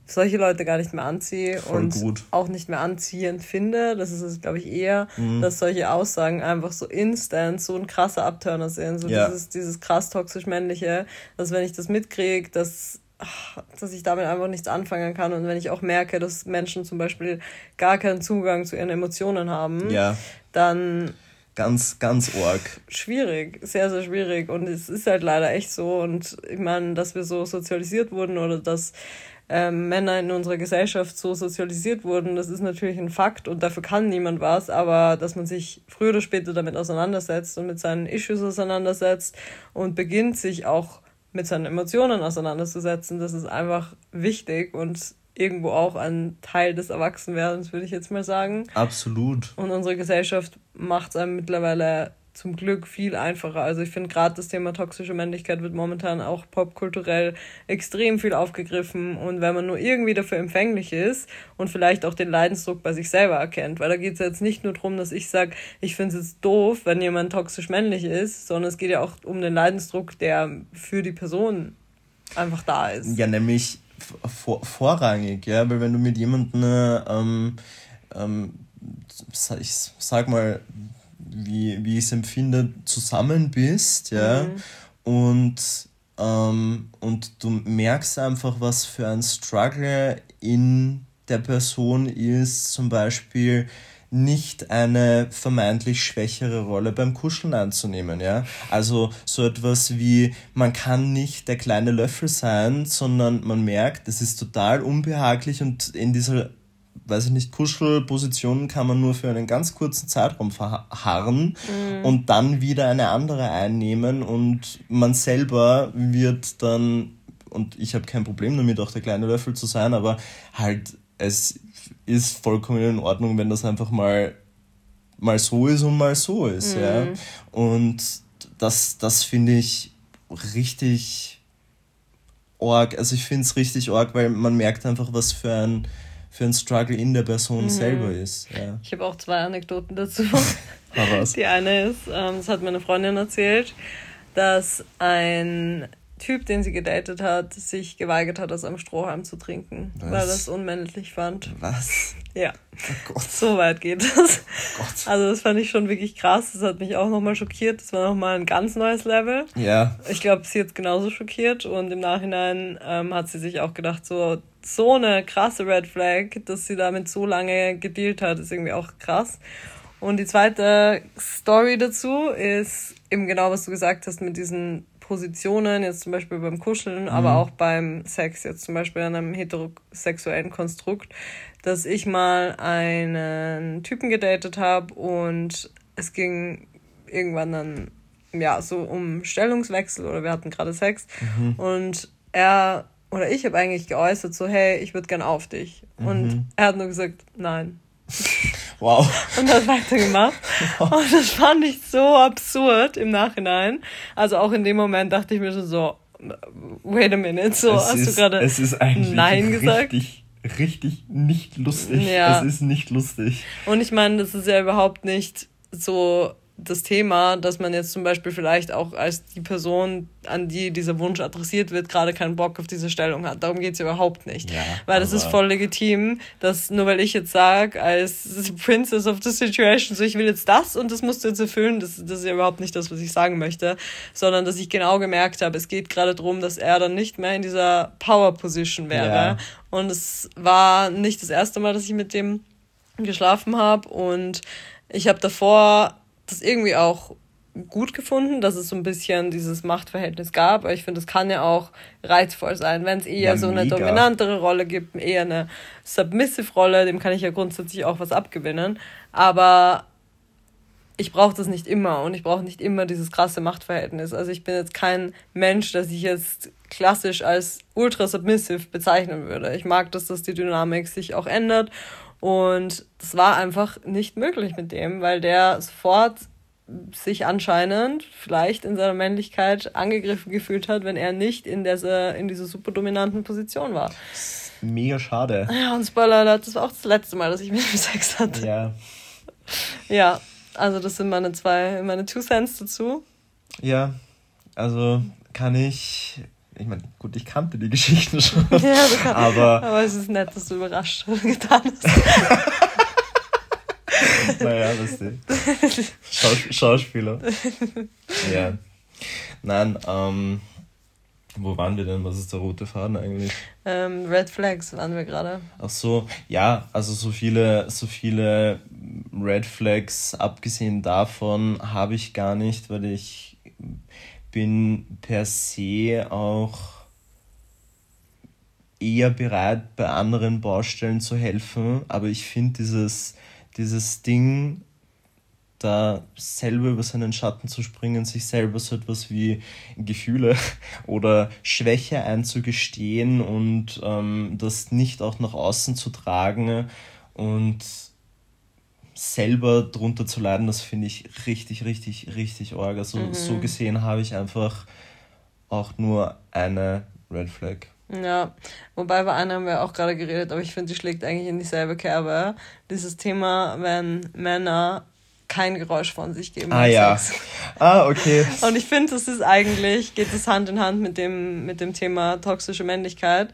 solche Leute gar nicht mehr anziehe Voll und gut. auch nicht mehr anziehend finde. Das ist es, glaube ich, eher, mhm. dass solche Aussagen einfach so instant so ein krasser Abturner sind. So ja. dieses, dieses krass toxisch männliche, dass wenn ich das mitkriege, dass dass ich damit einfach nichts anfangen kann. Und wenn ich auch merke, dass Menschen zum Beispiel gar keinen Zugang zu ihren Emotionen haben, ja. dann. Ganz, ganz arg. Schwierig, sehr, sehr schwierig. Und es ist halt leider echt so. Und ich meine, dass wir so sozialisiert wurden oder dass ähm, Männer in unserer Gesellschaft so sozialisiert wurden, das ist natürlich ein Fakt und dafür kann niemand was, aber dass man sich früher oder später damit auseinandersetzt und mit seinen Issues auseinandersetzt und beginnt sich auch mit seinen Emotionen auseinanderzusetzen, das ist einfach wichtig und irgendwo auch ein Teil des Erwachsenwerdens, würde ich jetzt mal sagen. Absolut. Und unsere Gesellschaft macht es einem mittlerweile zum Glück viel einfacher. Also ich finde gerade das Thema toxische Männlichkeit wird momentan auch popkulturell extrem viel aufgegriffen und wenn man nur irgendwie dafür empfänglich ist und vielleicht auch den Leidensdruck bei sich selber erkennt, weil da geht es jetzt nicht nur darum, dass ich sage, ich finde es jetzt doof, wenn jemand toxisch männlich ist, sondern es geht ja auch um den Leidensdruck, der für die Person einfach da ist. Ja, nämlich vor, vorrangig, ja, weil wenn du mit jemandem, ähm, ähm, ich sag mal, wie, wie ich es empfinde, zusammen bist, ja, mhm. und, ähm, und du merkst einfach, was für ein Struggle in der Person ist, zum Beispiel nicht eine vermeintlich schwächere Rolle beim Kuscheln anzunehmen, ja. Also so etwas wie, man kann nicht der kleine Löffel sein, sondern man merkt, es ist total unbehaglich und in dieser weiß ich nicht, Kuschelpositionen kann man nur für einen ganz kurzen Zeitraum verharren mhm. und dann wieder eine andere einnehmen und man selber wird dann, und ich habe kein Problem damit, auch der kleine Löffel zu sein, aber halt, es ist vollkommen in Ordnung, wenn das einfach mal, mal so ist und mal so ist, mhm. ja. Und das, das finde ich richtig arg. Also ich finde es richtig arg, weil man merkt einfach, was für ein für ein Struggle in der Person mhm. selber ist. Ja. Ich habe auch zwei Anekdoten dazu. [laughs] Die eine ist, ähm, das hat meine Freundin erzählt, dass ein Typ, den sie gedatet hat, sich geweigert hat, aus einem Strohhalm zu trinken, Was? weil er das unmännlich fand. Was? Ja. Oh. So weit geht das. Oh also das fand ich schon wirklich krass. Das hat mich auch nochmal schockiert. Das war nochmal ein ganz neues Level. Ja. Ich glaube, sie hat genauso schockiert und im Nachhinein ähm, hat sie sich auch gedacht, so, so eine krasse Red Flag, dass sie damit so lange gedealt hat, ist irgendwie auch krass. Und die zweite Story dazu ist eben genau, was du gesagt hast mit diesen Positionen, jetzt zum Beispiel beim Kuscheln, mhm. aber auch beim Sex, jetzt zum Beispiel an einem heterosexuellen Konstrukt, dass ich mal einen Typen gedatet habe und es ging irgendwann dann ja so um Stellungswechsel oder wir hatten gerade Sex mhm. und er oder ich habe eigentlich geäußert so hey ich würde gern auf dich mhm. und er hat nur gesagt nein [laughs] Wow. Und hat weitergemacht. Wow. Und das fand ich so absurd im Nachhinein. Also auch in dem Moment dachte ich mir schon so, wait a minute, so es hast ist, du gerade Nein gesagt. Richtig, richtig nicht lustig. Ja. Es ist nicht lustig. Und ich meine, das ist ja überhaupt nicht so das Thema, dass man jetzt zum Beispiel vielleicht auch als die Person, an die dieser Wunsch adressiert wird, gerade keinen Bock auf diese Stellung hat. Darum geht es überhaupt nicht. Ja, weil das ist voll legitim, dass nur weil ich jetzt sage, als Princess of the Situation, so ich will jetzt das und das musst du jetzt erfüllen, das, das ist ja überhaupt nicht das, was ich sagen möchte, sondern dass ich genau gemerkt habe, es geht gerade darum, dass er dann nicht mehr in dieser Power-Position wäre. Ja. Und es war nicht das erste Mal, dass ich mit dem geschlafen habe und ich habe davor das irgendwie auch gut gefunden, dass es so ein bisschen dieses Machtverhältnis gab. Aber ich finde, es kann ja auch reizvoll sein, wenn es eher ja, so eine mega. dominantere Rolle gibt, eher eine Submissive-Rolle, dem kann ich ja grundsätzlich auch was abgewinnen. Aber ich brauche das nicht immer und ich brauche nicht immer dieses krasse Machtverhältnis. Also ich bin jetzt kein Mensch, der sich jetzt klassisch als ultra submissive bezeichnen würde. Ich mag, dass das die Dynamik sich auch ändert und das war einfach nicht möglich mit dem, weil der sofort sich anscheinend vielleicht in seiner Männlichkeit angegriffen gefühlt hat, wenn er nicht in dieser, in dieser super dominanten Position war. Mega schade. Ja, und Spoiler das war auch das letzte Mal, dass ich mit ihm Sex hatte. Ja. Ja, also das sind meine zwei, meine Two Cents dazu. Ja, also kann ich ich meine, gut, ich kannte die Geschichten schon. [laughs] Ja, du kannst, aber, aber es ist nett, dass du überrascht [laughs] getan hast. [laughs] naja, das ist Schaus Schauspieler. ja. Nein, ähm, wo waren wir denn? Was ist der rote Faden eigentlich? Ähm, Red Flags waren wir gerade. Ach so, ja, also so viele, so viele Red Flags, abgesehen davon, habe ich gar nicht, weil ich bin per se auch eher bereit, bei anderen Baustellen zu helfen, aber ich finde dieses, dieses Ding, da selber über seinen Schatten zu springen, sich selber so etwas wie Gefühle [laughs] oder Schwäche einzugestehen und ähm, das nicht auch nach außen zu tragen und selber drunter zu leiden, das finde ich richtig, richtig, richtig arg. Also mhm. so gesehen habe ich einfach auch nur eine Red Flag. Ja, wobei bei einer haben wir auch gerade geredet, aber ich finde, die schlägt eigentlich in dieselbe Kerbe. Dieses Thema, wenn Männer kein Geräusch von sich geben. Ah ja. Sex. Ah, okay. [laughs] Und ich finde, das ist eigentlich, geht das Hand in Hand mit dem, mit dem Thema toxische Männlichkeit.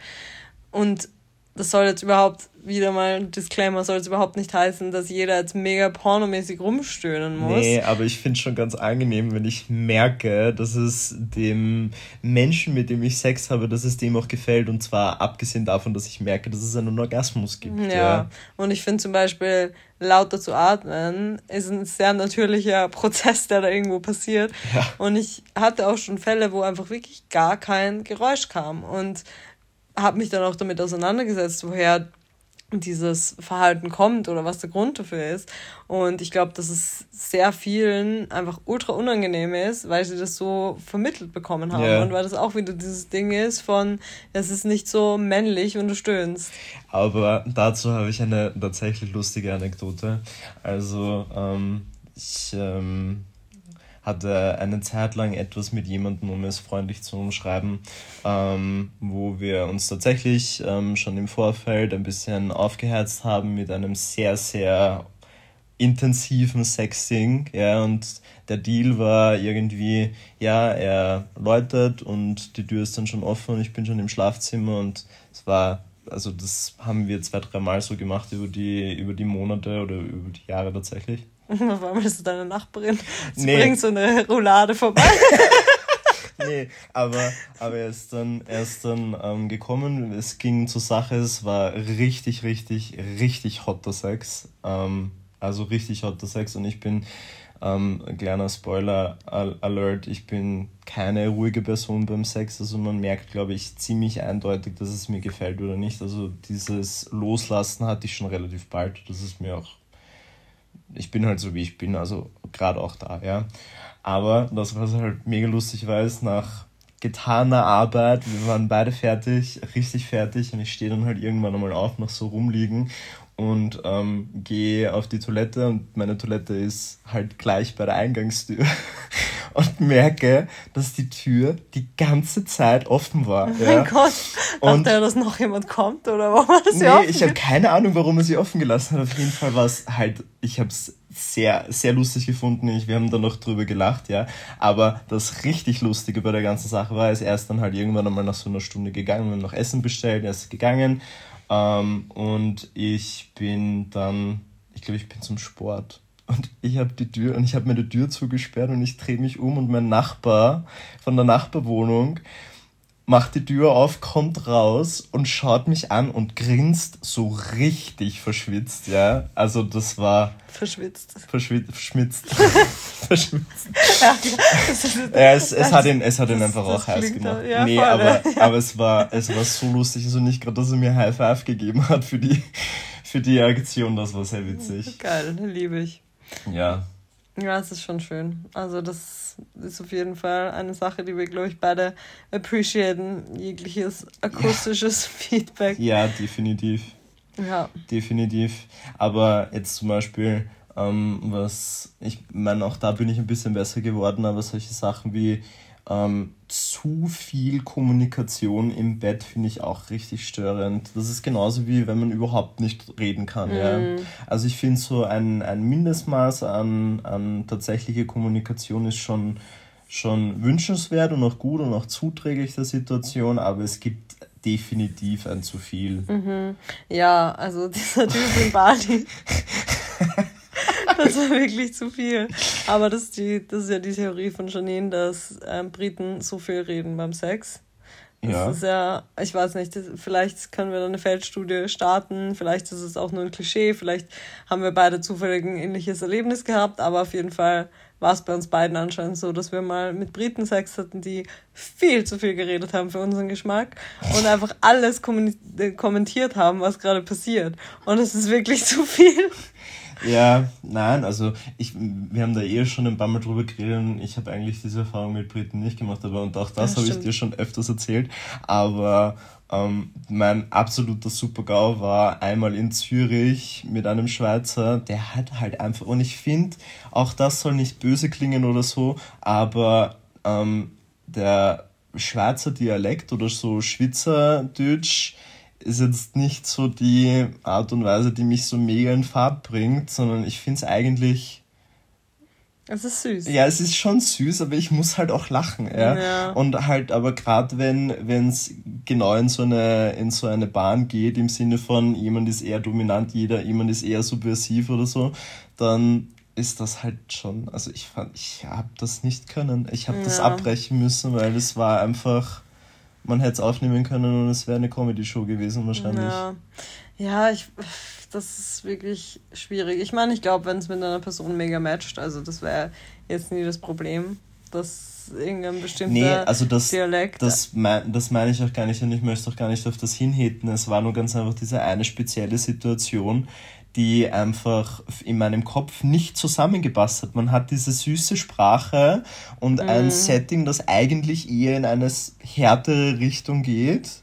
Und das soll jetzt überhaupt wieder mal ein Disclaimer, soll es überhaupt nicht heißen, dass jeder jetzt mega pornomäßig rumstöhnen muss. Nee, aber ich finde es schon ganz angenehm, wenn ich merke, dass es dem Menschen, mit dem ich Sex habe, dass es dem auch gefällt. Und zwar abgesehen davon, dass ich merke, dass es einen Orgasmus gibt. Ja, ja. und ich finde zum Beispiel, lauter zu atmen ist ein sehr natürlicher [laughs] Prozess, der da irgendwo passiert. Ja. Und ich hatte auch schon Fälle, wo einfach wirklich gar kein Geräusch kam. Und habe mich dann auch damit auseinandergesetzt, woher dieses Verhalten kommt oder was der Grund dafür ist. Und ich glaube, dass es sehr vielen einfach ultra unangenehm ist, weil sie das so vermittelt bekommen haben. Yeah. Und weil das auch wieder dieses Ding ist von, es ist nicht so männlich, wenn du stöhnst. Aber dazu habe ich eine tatsächlich lustige Anekdote. Also, ähm, ich ähm, hatte eine Zeit lang etwas mit jemandem, um es freundlich zu umschreiben, ähm, wo wir uns tatsächlich ähm, schon im Vorfeld ein bisschen aufgeherzt haben mit einem sehr, sehr intensiven Sexing, ja, und der Deal war irgendwie, ja, er läutet und die Tür ist dann schon offen und ich bin schon im Schlafzimmer und es war, also das haben wir zwei, dreimal so gemacht über die, über die Monate oder über die Jahre tatsächlich. Auf einmal ist deine Nachbarin. Sie nee. bringt so eine Roulade vorbei. [laughs] nee, aber, aber er ist dann, er ist dann ähm, gekommen. Es ging zur Sache. Es war richtig, richtig, richtig hotter Sex. Ähm, Also richtig hotter Sex und ich bin, ähm, kleiner Spoiler Alert, ich bin keine ruhige Person beim Sex. Also man merkt, glaube ich, ziemlich eindeutig, dass es mir gefällt oder nicht. Also dieses Loslassen hatte ich schon relativ bald. Das ist mir auch. Ich bin halt so wie ich bin, also gerade auch da, ja. Aber das, was halt mega lustig war, ist nach getaner Arbeit. Wir waren beide fertig, richtig fertig. Und ich stehe dann halt irgendwann einmal auf, noch so rumliegen und ähm, gehe auf die Toilette. Und meine Toilette ist halt gleich bei der Eingangstür. [laughs] und merke, dass die Tür die ganze Zeit offen war. Oh mein ja. Gott, und dachte er, dass noch jemand kommt oder warum hat er sie nee, offen? ich habe keine Ahnung, warum er sie offen gelassen hat. Auf jeden Fall war es halt, ich habe es sehr, sehr lustig gefunden. Ich, wir haben da noch drüber gelacht, ja. Aber das richtig Lustige bei der ganzen Sache war, ist er ist dann halt irgendwann einmal nach so einer Stunde gegangen, wir haben noch Essen bestellt, er ist gegangen. Ähm, und ich bin dann, ich glaube, ich bin zum Sport. Und ich habe die Tür und ich habe meine Tür zugesperrt und ich drehe mich um und mein Nachbar von der Nachbarwohnung macht die Tür auf, kommt raus und schaut mich an und grinst so richtig verschwitzt, ja. Also das war... Verschwitzt. Verschwitzt. Verschmitzt. [laughs] verschmitzt. Ja, ja es, es, hat ihn, es hat ihn einfach auch heiß gemacht. Ja, nee, voll, aber, ja. aber es war, es war so lustig. Also nicht gerade, dass er mir High Five gegeben hat für die, für die Aktion, das war sehr witzig. Geil, liebe ich. Ja. Ja, es ist schon schön. Also das ist auf jeden Fall eine Sache, die wir, glaube ich, beide appreciaten. Jegliches akustisches ja. Feedback. Ja, definitiv. Ja. Definitiv. Aber jetzt zum Beispiel, ähm, was, ich meine, auch da bin ich ein bisschen besser geworden, aber solche Sachen wie ähm, zu viel Kommunikation im Bett finde ich auch richtig störend. Das ist genauso wie wenn man überhaupt nicht reden kann. Mhm. Ja. Also ich finde so ein, ein Mindestmaß an, an tatsächliche Kommunikation ist schon, schon wünschenswert und auch gut und auch zuträglich der Situation, aber es gibt definitiv ein zu viel. Mhm. Ja, also [laughs] dieser Typ in Bali. [laughs] das war wirklich zu viel. Aber das ist, die, das ist ja die Theorie von Janine, dass ähm, Briten so viel reden beim Sex. Das ja. ist ja, ich weiß nicht, vielleicht können wir da eine Feldstudie starten, vielleicht ist es auch nur ein Klischee, vielleicht haben wir beide zufällig ein ähnliches Erlebnis gehabt, aber auf jeden Fall war es bei uns beiden anscheinend so, dass wir mal mit Briten Sex hatten, die viel zu viel geredet haben für unseren Geschmack und einfach alles kommentiert haben, was gerade passiert. Und es ist wirklich zu viel. Ja, nein, also ich, wir haben da eh schon ein paar Mal drüber geredet und ich habe eigentlich diese Erfahrung mit Briten nicht gemacht, aber und auch das ja, habe ich dir schon öfters erzählt. Aber ähm, mein absoluter Super-GAU war einmal in Zürich mit einem Schweizer, der hat halt einfach, und ich finde, auch das soll nicht böse klingen oder so, aber ähm, der Schweizer Dialekt oder so Schweizerdeutsch, ist jetzt nicht so die Art und Weise, die mich so mega in Farb bringt, sondern ich finde es eigentlich. Es ist süß. Ja, es ist schon süß, aber ich muss halt auch lachen, ja. ja. Und halt, aber gerade wenn es genau in so eine in so eine Bahn geht, im Sinne von jemand ist eher dominant, jeder, jemand ist eher subversiv oder so, dann ist das halt schon, also ich fand, ich habe das nicht können. Ich habe ja. das abbrechen müssen, weil es war einfach man hätte es aufnehmen können und es wäre eine Comedy-Show gewesen wahrscheinlich. Ja, ja ich, das ist wirklich schwierig. Ich meine, ich glaube, wenn es mit einer Person mega matcht, also das wäre jetzt nie das Problem, dass irgendein bestimmter nee, also das, Dialekt... Das, mein, das meine ich auch gar nicht und ich möchte auch gar nicht auf das hinheten. Es war nur ganz einfach diese eine spezielle Situation, die einfach in meinem Kopf nicht zusammengepasst hat. Man hat diese süße Sprache und mhm. ein Setting, das eigentlich eher in eine härtere Richtung geht.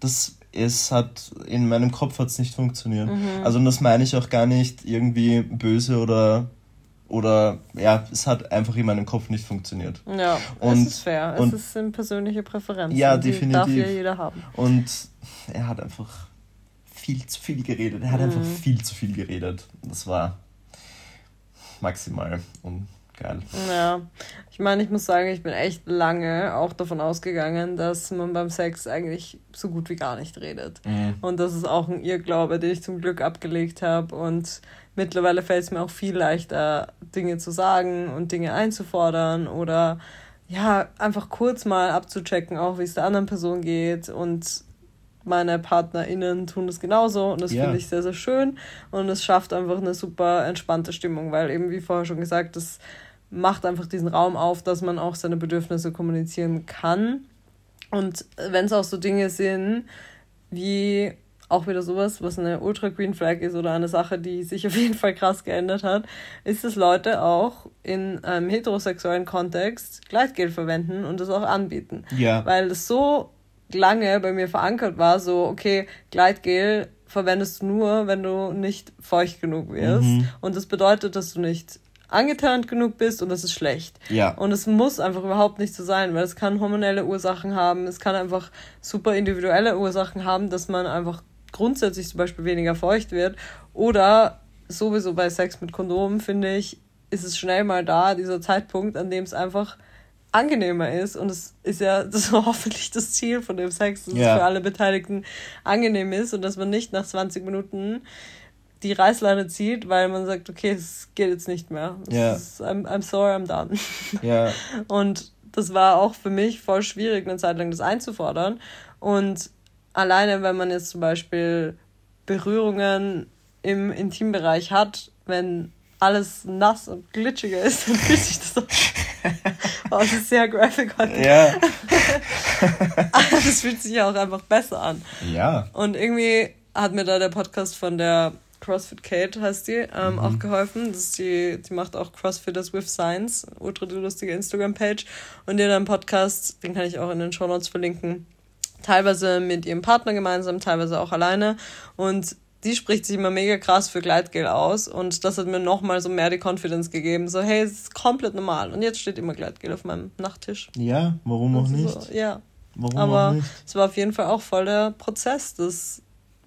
Das es hat in meinem Kopf hat es nicht funktioniert. Mhm. Also das meine ich auch gar nicht irgendwie böse oder oder ja, es hat einfach in meinem Kopf nicht funktioniert. Ja, und, es ist fair. Und, es ist eine persönliche Präferenz. Ja, definitiv. darf ja jeder haben. Und er hat einfach viel zu viel geredet. Er hat mhm. einfach viel zu viel geredet. Das war maximal und geil. Ja, ich meine, ich muss sagen, ich bin echt lange auch davon ausgegangen, dass man beim Sex eigentlich so gut wie gar nicht redet. Mhm. Und das ist auch ein Irrglaube, den ich zum Glück abgelegt habe. Und mittlerweile fällt es mir auch viel leichter, Dinge zu sagen und Dinge einzufordern oder ja, einfach kurz mal abzuchecken, auch wie es der anderen Person geht und meine PartnerInnen tun das genauso und das ja. finde ich sehr, sehr schön und es schafft einfach eine super entspannte Stimmung, weil eben, wie vorher schon gesagt, das macht einfach diesen Raum auf, dass man auch seine Bedürfnisse kommunizieren kann. Und wenn es auch so Dinge sind, wie auch wieder sowas, was eine Ultra Green Flag ist oder eine Sache, die sich [laughs] auf jeden Fall krass geändert hat, ist, dass Leute auch in einem heterosexuellen Kontext Gleitgel verwenden und das auch anbieten. Ja. Weil es so lange bei mir verankert war, so, okay, Gleitgel verwendest du nur, wenn du nicht feucht genug wirst. Mhm. Und das bedeutet, dass du nicht angeturnt genug bist und das ist schlecht. Ja. Und es muss einfach überhaupt nicht so sein, weil es kann hormonelle Ursachen haben, es kann einfach super individuelle Ursachen haben, dass man einfach grundsätzlich zum Beispiel weniger feucht wird. Oder sowieso bei Sex mit Kondom, finde ich, ist es schnell mal da, dieser Zeitpunkt, an dem es einfach angenehmer ist. Und es ist ja [laughs] das hoffentlich das Ziel von dem Sex, dass ja. es für alle Beteiligten angenehm ist und dass man nicht nach 20 Minuten die Reißleine zieht, weil man sagt, okay, es geht jetzt nicht mehr. Ja. Ist, I'm, I'm sorry, I'm done. [laughs] Ja. Und das war auch für mich voll schwierig, eine Zeit lang das einzufordern. Und alleine, wenn man jetzt zum Beispiel Berührungen im Intimbereich hat, wenn alles nass und glitschiger ist, dann fühlt sich das so. oh, das ist sehr graphic heute. Ja. [laughs] das fühlt sich auch einfach besser an. Ja. Und irgendwie hat mir da der Podcast von der CrossFit Kate heißt die, ähm, mhm. auch geholfen. Das ist die, die macht auch CrossFitters with Science, ultra lustige Instagram-Page. Und ihren Podcast, den kann ich auch in den Show Notes verlinken, teilweise mit ihrem Partner gemeinsam, teilweise auch alleine. Und die spricht sich immer mega krass für Gleitgel aus und das hat mir nochmal so mehr die Confidence gegeben. So, hey, es ist komplett normal. Und jetzt steht immer Gleitgel auf meinem Nachttisch. Ja, warum auch nicht? So, ja. Warum Aber nicht? es war auf jeden Fall auch voll der Prozess, das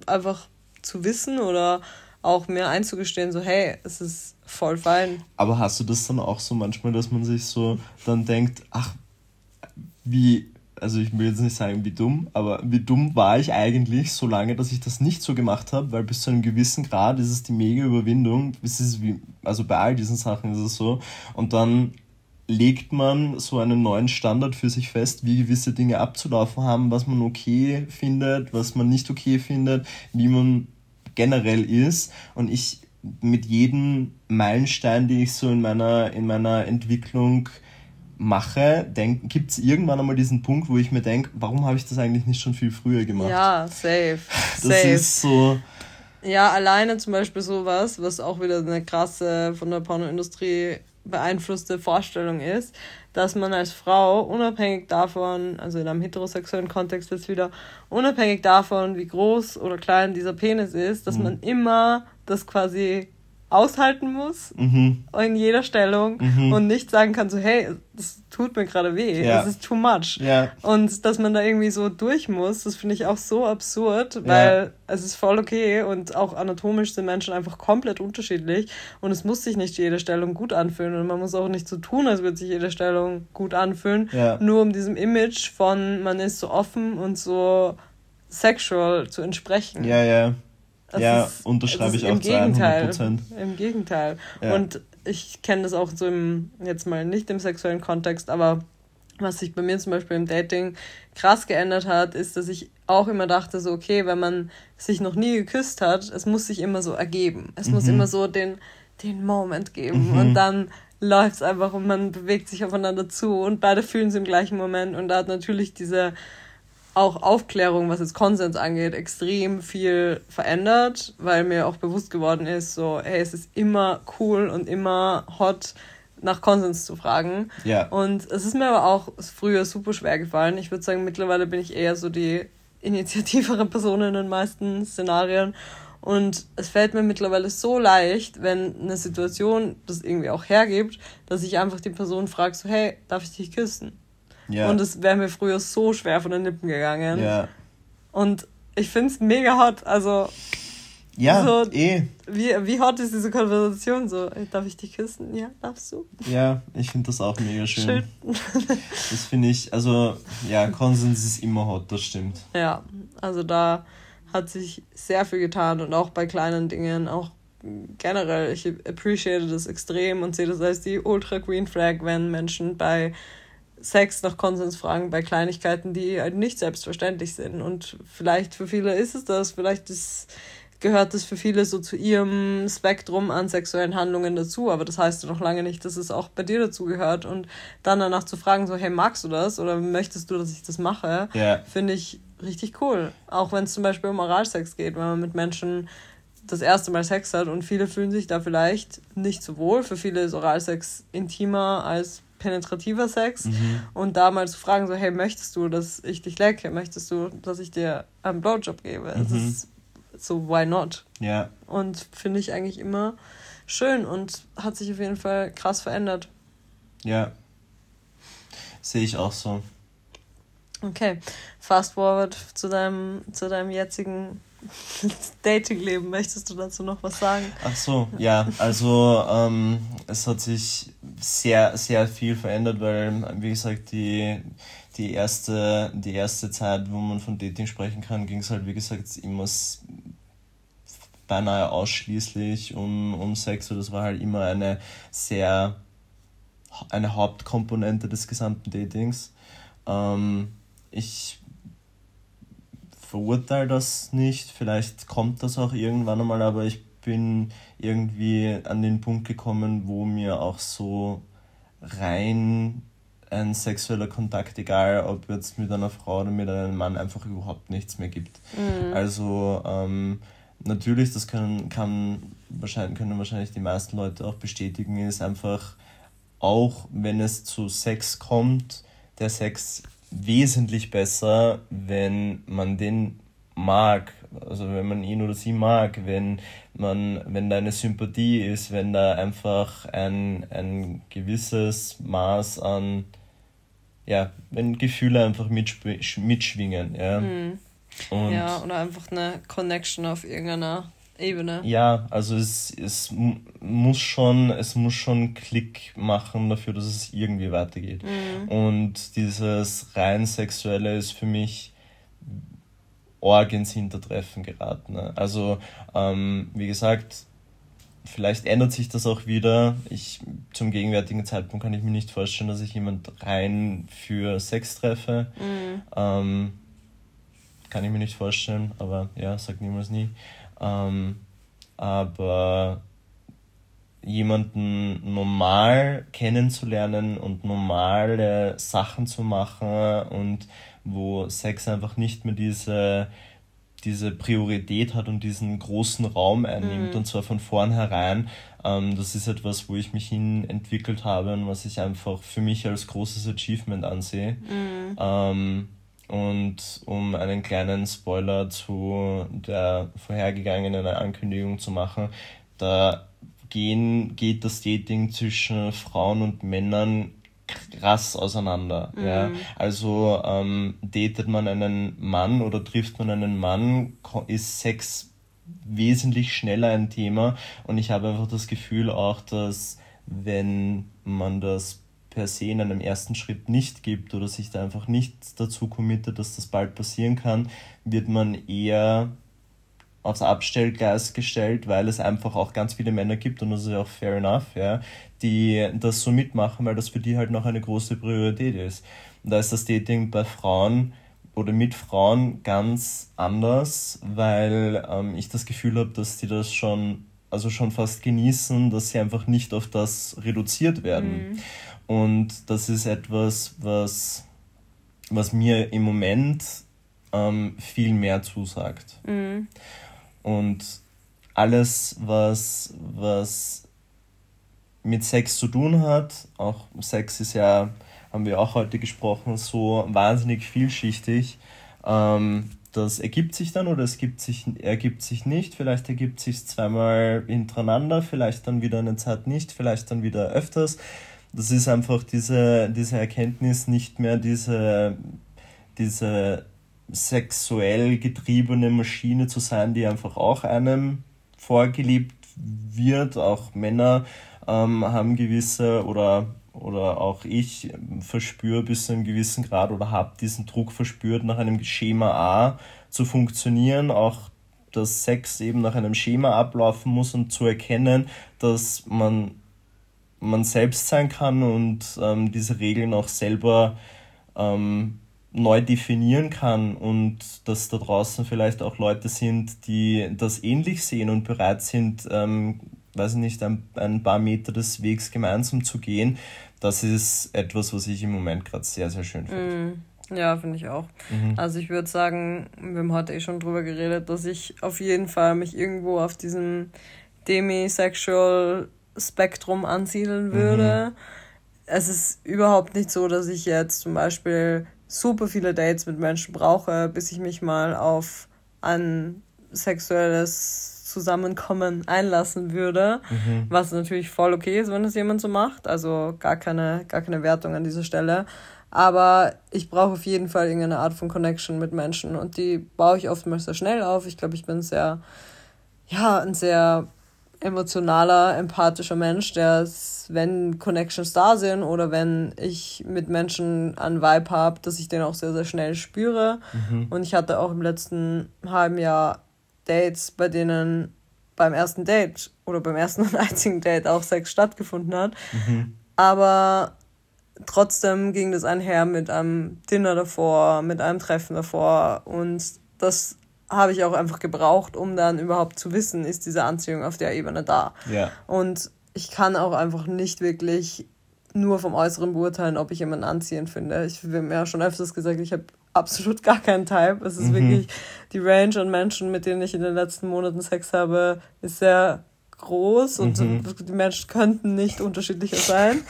einfach zu wissen oder auch mir einzugestehen, so, hey, es ist voll fein. Aber hast du das dann auch so manchmal, dass man sich so dann denkt, ach, wie also ich will jetzt nicht sagen, wie dumm, aber wie dumm war ich eigentlich so lange, dass ich das nicht so gemacht habe, weil bis zu einem gewissen Grad ist es die mega Überwindung, es ist wie, also bei all diesen Sachen ist es so, und dann legt man so einen neuen Standard für sich fest, wie gewisse Dinge abzulaufen haben, was man okay findet, was man nicht okay findet, wie man generell ist. Und ich mit jedem Meilenstein, den ich so in meiner, in meiner Entwicklung mache, gibt es irgendwann einmal diesen Punkt, wo ich mir denke, warum habe ich das eigentlich nicht schon viel früher gemacht? Ja, safe. [laughs] Das safe. ist so. Ja, alleine zum Beispiel sowas, was auch wieder eine krasse von der Pornoindustrie beeinflusste Vorstellung ist, dass man als Frau unabhängig davon, also in einem heterosexuellen Kontext jetzt wieder, unabhängig davon, wie groß oder klein dieser Penis ist, dass mhm. man immer das quasi aushalten muss mhm. in jeder Stellung mhm. und nicht sagen kann so hey das tut mir gerade weh ja. das ist too much ja. und dass man da irgendwie so durch muss das finde ich auch so absurd weil ja. es ist voll okay und auch anatomisch sind Menschen einfach komplett unterschiedlich und es muss sich nicht jede Stellung gut anfühlen und man muss auch nicht so tun als würde sich jede Stellung gut anfühlen nur um diesem Image von man ist so offen und so sexual zu entsprechen ja ja das ja, ist, unterschreibe ich auch zu 100%. Im Gegenteil. Ja. Und ich kenne das auch so im, jetzt mal nicht im sexuellen Kontext, aber was sich bei mir zum Beispiel im Dating krass geändert hat, ist, dass ich auch immer dachte, so, okay, wenn man sich noch nie geküsst hat, es muss sich immer so ergeben. Es mhm. muss immer so den, den Moment geben. Mhm. Und dann läuft es einfach und man bewegt sich aufeinander zu und beide fühlen es im gleichen Moment. Und da hat natürlich diese auch Aufklärung, was jetzt Konsens angeht, extrem viel verändert, weil mir auch bewusst geworden ist, so, hey, es ist immer cool und immer hot, nach Konsens zu fragen. Ja. Und es ist mir aber auch früher super schwer gefallen. Ich würde sagen, mittlerweile bin ich eher so die initiativere Person in den meisten Szenarien. Und es fällt mir mittlerweile so leicht, wenn eine Situation das irgendwie auch hergibt, dass ich einfach die Person frage, so, hey, darf ich dich küssen? Ja. Und es wäre mir früher so schwer von den Lippen gegangen. Ja. Und ich finde es mega hot. Also. Ja, so, eh. Wie, wie hot ist diese Konversation so? Darf ich dich küssen? Ja, darfst du? Ja, ich finde das auch mega schön. schön. [laughs] das finde ich, also, ja, Konsens ist immer hot, das stimmt. Ja, also da hat sich sehr viel getan und auch bei kleinen Dingen, auch generell, ich appreciate das extrem und sehe das als die Ultra Green Flag, wenn Menschen bei Sex nach Konsens fragen bei Kleinigkeiten, die halt nicht selbstverständlich sind. Und vielleicht für viele ist es das, vielleicht ist, gehört das für viele so zu ihrem Spektrum an sexuellen Handlungen dazu, aber das heißt noch lange nicht, dass es auch bei dir dazu gehört. Und dann danach zu fragen, so, hey, magst du das oder möchtest du, dass ich das mache, yeah. finde ich richtig cool. Auch wenn es zum Beispiel um Oralsex geht, wenn man mit Menschen das erste Mal Sex hat und viele fühlen sich da vielleicht nicht so wohl. Für viele ist Oralsex intimer als penetrativer Sex. Mhm. Und da mal zu fragen, so, hey, möchtest du, dass ich dich lecke? Möchtest du, dass ich dir einen Blowjob gebe? Mhm. Das ist so, why not? Ja. Und finde ich eigentlich immer schön und hat sich auf jeden Fall krass verändert. Ja. Sehe ich auch so. Okay. Fast forward zu deinem, zu deinem jetzigen Dating-Leben. Möchtest du dazu noch was sagen? Ach so, ja. Also ähm, es hat sich sehr, sehr viel verändert, weil, wie gesagt, die, die, erste, die erste Zeit, wo man von Dating sprechen kann, ging es halt, wie gesagt, immer beinahe ausschließlich um, um Sex. Das war halt immer eine sehr eine Hauptkomponente des gesamten Datings. Ähm, ich verurteile das nicht, vielleicht kommt das auch irgendwann einmal, aber ich bin irgendwie an den Punkt gekommen, wo mir auch so rein ein sexueller Kontakt, egal ob jetzt mit einer Frau oder mit einem Mann, einfach überhaupt nichts mehr gibt. Mhm. Also ähm, natürlich, das können, kann, wahrscheinlich, können wahrscheinlich die meisten Leute auch bestätigen, ist einfach, auch wenn es zu Sex kommt, der Sex wesentlich besser, wenn man den mag, also wenn man ihn oder sie mag, wenn man, wenn da eine Sympathie ist, wenn da einfach ein, ein gewisses Maß an, ja, wenn Gefühle einfach mitschwingen, ja. Mhm. Und ja, oder einfach eine Connection auf irgendeiner Ebene. Ja, also es, es muss schon, es muss schon Klick machen dafür, dass es irgendwie weitergeht. Mhm. Und dieses rein sexuelle ist für mich arg ins Hintertreffen geraten. Ne? Also, ähm, wie gesagt, vielleicht ändert sich das auch wieder. Ich, zum gegenwärtigen Zeitpunkt kann ich mir nicht vorstellen, dass ich jemand rein für Sex treffe. Mhm. Ähm, kann ich mir nicht vorstellen, aber ja, sag niemals nie. Ähm, aber jemanden normal kennenzulernen und normale Sachen zu machen und wo Sex einfach nicht mehr diese, diese Priorität hat und diesen großen Raum einnimmt mhm. und zwar von vornherein. Ähm, das ist etwas, wo ich mich hin entwickelt habe und was ich einfach für mich als großes Achievement ansehe. Mhm. Ähm, und um einen kleinen Spoiler zu der vorhergegangenen Ankündigung zu machen, da gehen, geht das Dating zwischen Frauen und Männern krass auseinander. Mhm. Ja? Also ähm, datet man einen Mann oder trifft man einen Mann, ist Sex wesentlich schneller ein Thema und ich habe einfach das Gefühl auch, dass wenn man das per se in einem ersten Schritt nicht gibt oder sich da einfach nicht dazu committet, dass das bald passieren kann, wird man eher aufs Abstellgleis gestellt, weil es einfach auch ganz viele Männer gibt und das ist ja auch fair enough, ja, die das so mitmachen, weil das für die halt noch eine große Priorität ist. Und da ist das Dating bei Frauen oder mit Frauen ganz anders, weil ähm, ich das Gefühl habe, dass die das schon, also schon fast genießen, dass sie einfach nicht auf das reduziert werden. Mhm. Und das ist etwas, was, was mir im Moment ähm, viel mehr zusagt. Mhm. Und alles, was, was mit Sex zu tun hat, auch Sex ist ja, haben wir auch heute gesprochen, so wahnsinnig vielschichtig. Ähm, das ergibt sich dann oder es gibt sich, ergibt sich nicht. Vielleicht ergibt sich zweimal hintereinander, vielleicht dann wieder eine Zeit nicht, vielleicht dann wieder öfters das ist einfach diese, diese Erkenntnis, nicht mehr diese, diese sexuell getriebene Maschine zu sein, die einfach auch einem vorgelebt wird. Auch Männer ähm, haben gewisse oder oder auch ich verspüre bis zu einem gewissen Grad oder habe diesen Druck verspürt, nach einem Schema A zu funktionieren, auch dass Sex eben nach einem Schema ablaufen muss und zu erkennen, dass man man selbst sein kann und ähm, diese Regeln auch selber ähm, neu definieren kann und dass da draußen vielleicht auch Leute sind, die das ähnlich sehen und bereit sind, ähm, weiß ich nicht, ein, ein paar Meter des Wegs gemeinsam zu gehen, das ist etwas, was ich im Moment gerade sehr, sehr schön finde. Mm, ja, finde ich auch. Mhm. Also ich würde sagen, wir haben heute eh schon drüber geredet, dass ich auf jeden Fall mich irgendwo auf diesem demisexual Spektrum ansiedeln würde. Mhm. Es ist überhaupt nicht so, dass ich jetzt zum Beispiel super viele Dates mit Menschen brauche, bis ich mich mal auf ein sexuelles Zusammenkommen einlassen würde, mhm. was natürlich voll okay ist, wenn es jemand so macht. Also gar keine, gar keine Wertung an dieser Stelle. Aber ich brauche auf jeden Fall irgendeine Art von Connection mit Menschen und die baue ich oftmals sehr schnell auf. Ich glaube, ich bin sehr, ja, ein sehr emotionaler, empathischer Mensch, der, wenn Connections da sind oder wenn ich mit Menschen einen Vibe habe, dass ich den auch sehr, sehr schnell spüre. Mhm. Und ich hatte auch im letzten halben Jahr Dates, bei denen beim ersten Date oder beim ersten und einzigen Date auch Sex stattgefunden hat. Mhm. Aber trotzdem ging das einher mit einem Dinner davor, mit einem Treffen davor. Und das habe ich auch einfach gebraucht, um dann überhaupt zu wissen, ist diese Anziehung auf der Ebene da. Ja. Und ich kann auch einfach nicht wirklich nur vom Äußeren beurteilen, ob ich jemanden anziehend finde. Ich habe mir ja schon öfters gesagt, ich habe absolut [laughs] gar keinen Type. Es ist mhm. wirklich die Range an Menschen, mit denen ich in den letzten Monaten Sex habe, ist sehr groß und mhm. die Menschen könnten nicht unterschiedlicher sein.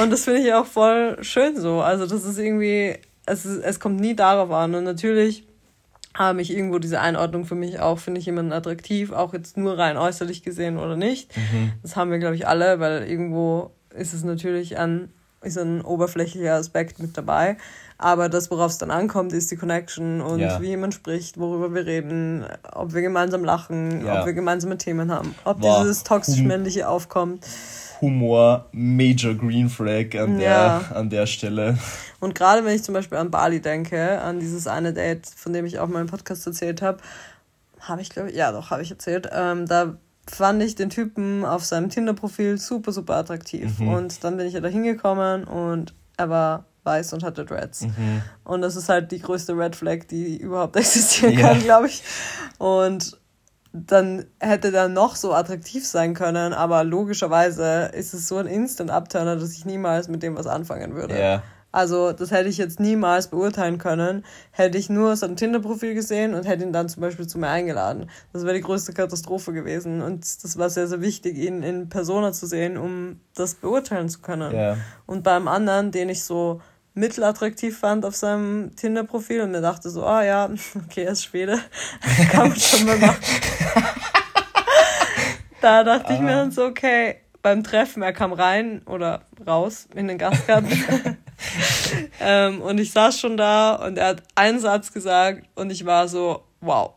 und das finde ich auch voll schön so. Also das ist irgendwie, es, ist, es kommt nie darauf an. Und natürlich habe ich irgendwo diese Einordnung für mich auch, finde ich jemanden attraktiv, auch jetzt nur rein äußerlich gesehen oder nicht. Mhm. Das haben wir, glaube ich, alle, weil irgendwo ist es natürlich ein, ist ein oberflächlicher Aspekt mit dabei. Aber das, worauf es dann ankommt, ist die Connection und ja. wie jemand spricht, worüber wir reden, ob wir gemeinsam lachen, ja. ob wir gemeinsame Themen haben, ob Boah. dieses toxisch-männliche aufkommt. Humor, Major Green Flag an, ja. der, an der Stelle. Und gerade wenn ich zum Beispiel an Bali denke, an dieses eine Date, von dem ich auch mal im Podcast erzählt habe, habe ich glaube ich, ja doch, habe ich erzählt, ähm, da fand ich den Typen auf seinem Tinder-Profil super, super attraktiv. Mhm. Und dann bin ich ja da hingekommen und er war weiß und hatte Dreads. Mhm. Und das ist halt die größte Red Flag, die überhaupt [laughs] existieren ja. kann, glaube ich. Und dann hätte der noch so attraktiv sein können, aber logischerweise ist es so ein Instant-Upturner, dass ich niemals mit dem was anfangen würde. Ja. Also das hätte ich jetzt niemals beurteilen können, hätte ich nur sein Tinder-Profil gesehen und hätte ihn dann zum Beispiel zu mir eingeladen. Das wäre die größte Katastrophe gewesen und das war sehr, sehr wichtig, ihn in Persona zu sehen, um das beurteilen zu können. Ja. Und beim anderen, den ich so mittelattraktiv fand auf seinem Tinder-Profil und mir dachte so, ah oh, ja, [laughs] okay, er ist Schwede, [laughs] kann man schon mal machen. [laughs] da dachte ich mir dann so, okay, beim Treffen, er kam rein oder raus in den Gastgarten. ähm, und ich saß schon da und er hat einen Satz gesagt und ich war so, wow.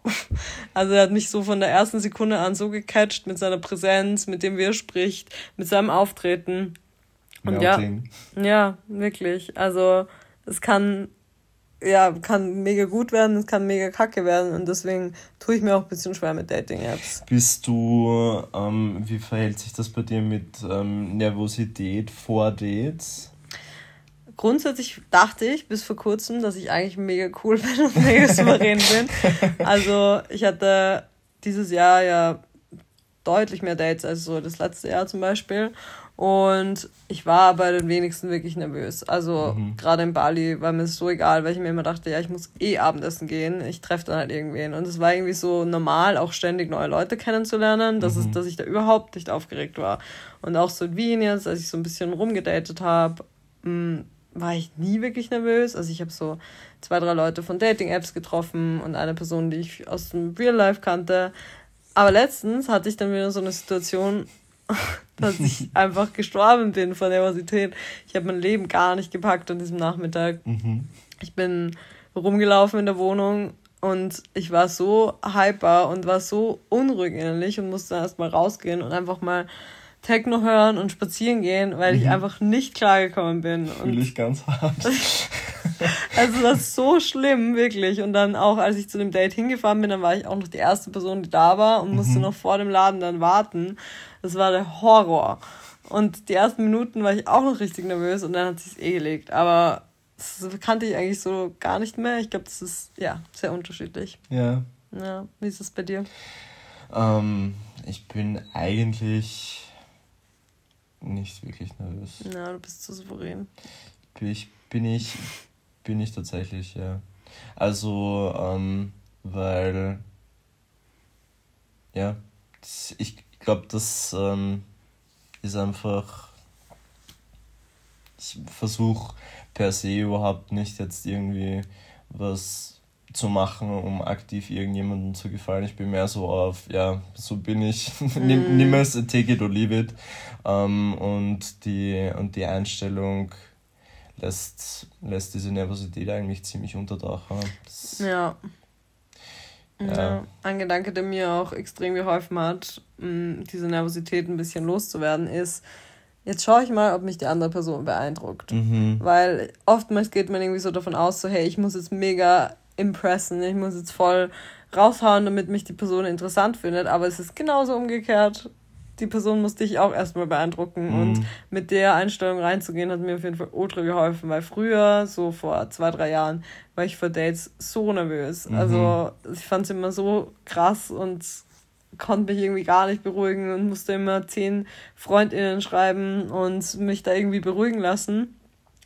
Also er hat mich so von der ersten Sekunde an so gecatcht mit seiner Präsenz, mit dem wie er spricht, mit seinem Auftreten. Und ja, ja, wirklich. Also es kann ja, kann mega gut werden, es kann mega kacke werden und deswegen tue ich mir auch ein bisschen schwer mit Dating-Apps. Bist du, ähm, wie verhält sich das bei dir mit ähm, Nervosität vor Dates? Grundsätzlich dachte ich bis vor kurzem, dass ich eigentlich mega cool [laughs] bin und mega souverän bin. Also ich hatte dieses Jahr ja deutlich mehr Dates als so das letzte Jahr zum Beispiel. Und ich war bei den wenigsten wirklich nervös. Also mhm. gerade in Bali war mir so egal, weil ich mir immer dachte, ja, ich muss eh Abendessen gehen. Ich treffe dann halt irgendwen. Und es war irgendwie so normal, auch ständig neue Leute kennenzulernen, dass, mhm. es, dass ich da überhaupt nicht aufgeregt war. Und auch so in Wien jetzt, als ich so ein bisschen rumgedatet habe, hm, war ich nie wirklich nervös. Also ich habe so zwei, drei Leute von Dating-Apps getroffen und eine Person, die ich aus dem Real Life kannte. Aber letztens hatte ich dann wieder so eine Situation, [laughs] dass ich [laughs] einfach gestorben bin vor Nervosität. Ich habe mein Leben gar nicht gepackt an diesem Nachmittag. Mhm. Ich bin rumgelaufen in der Wohnung und ich war so hyper und war so unruhig innerlich und musste erst mal rausgehen und einfach mal Techno hören und spazieren gehen, weil mhm. ich einfach nicht klargekommen bin. Fühle ich ganz hart. [laughs] also das ist so schlimm, wirklich. Und dann auch, als ich zu dem Date hingefahren bin, dann war ich auch noch die erste Person, die da war und musste mhm. noch vor dem Laden dann warten. Das war der Horror. Und die ersten Minuten war ich auch noch richtig nervös und dann hat sich eh gelegt. Aber das kannte ich eigentlich so gar nicht mehr. Ich glaube, das ist ja sehr unterschiedlich. Ja. Ja. Wie ist es bei dir? Ähm, ich bin eigentlich nicht wirklich nervös. Ja, du bist zu souverän. Bin ich, bin ich, bin ich tatsächlich, ja. Also, ähm, weil, ja, ich glaube, das ähm, ist einfach, ich versuche per se überhaupt nicht jetzt irgendwie was zu machen, um aktiv irgendjemandem zu gefallen. Ich bin mehr so auf, ja, so bin ich, [laughs] nimm, nimm es, take it or leave it. Ähm, und, die, und die Einstellung lässt, lässt diese Nervosität eigentlich ziemlich untertauchen. Das, ja. Ja. Ein Gedanke, der mir auch extrem geholfen hat, diese Nervosität ein bisschen loszuwerden, ist, jetzt schaue ich mal, ob mich die andere Person beeindruckt. Mhm. Weil oftmals geht man irgendwie so davon aus, so, hey, ich muss jetzt mega impressen, ich muss jetzt voll raushauen, damit mich die Person interessant findet, aber es ist genauso umgekehrt. Die Person muss dich auch erstmal beeindrucken mhm. und mit der Einstellung reinzugehen, hat mir auf jeden Fall ultra geholfen, weil früher, so vor zwei, drei Jahren, war ich für Dates so nervös. Mhm. Also ich fand es immer so krass und konnte mich irgendwie gar nicht beruhigen und musste immer zehn FreundInnen schreiben und mich da irgendwie beruhigen lassen.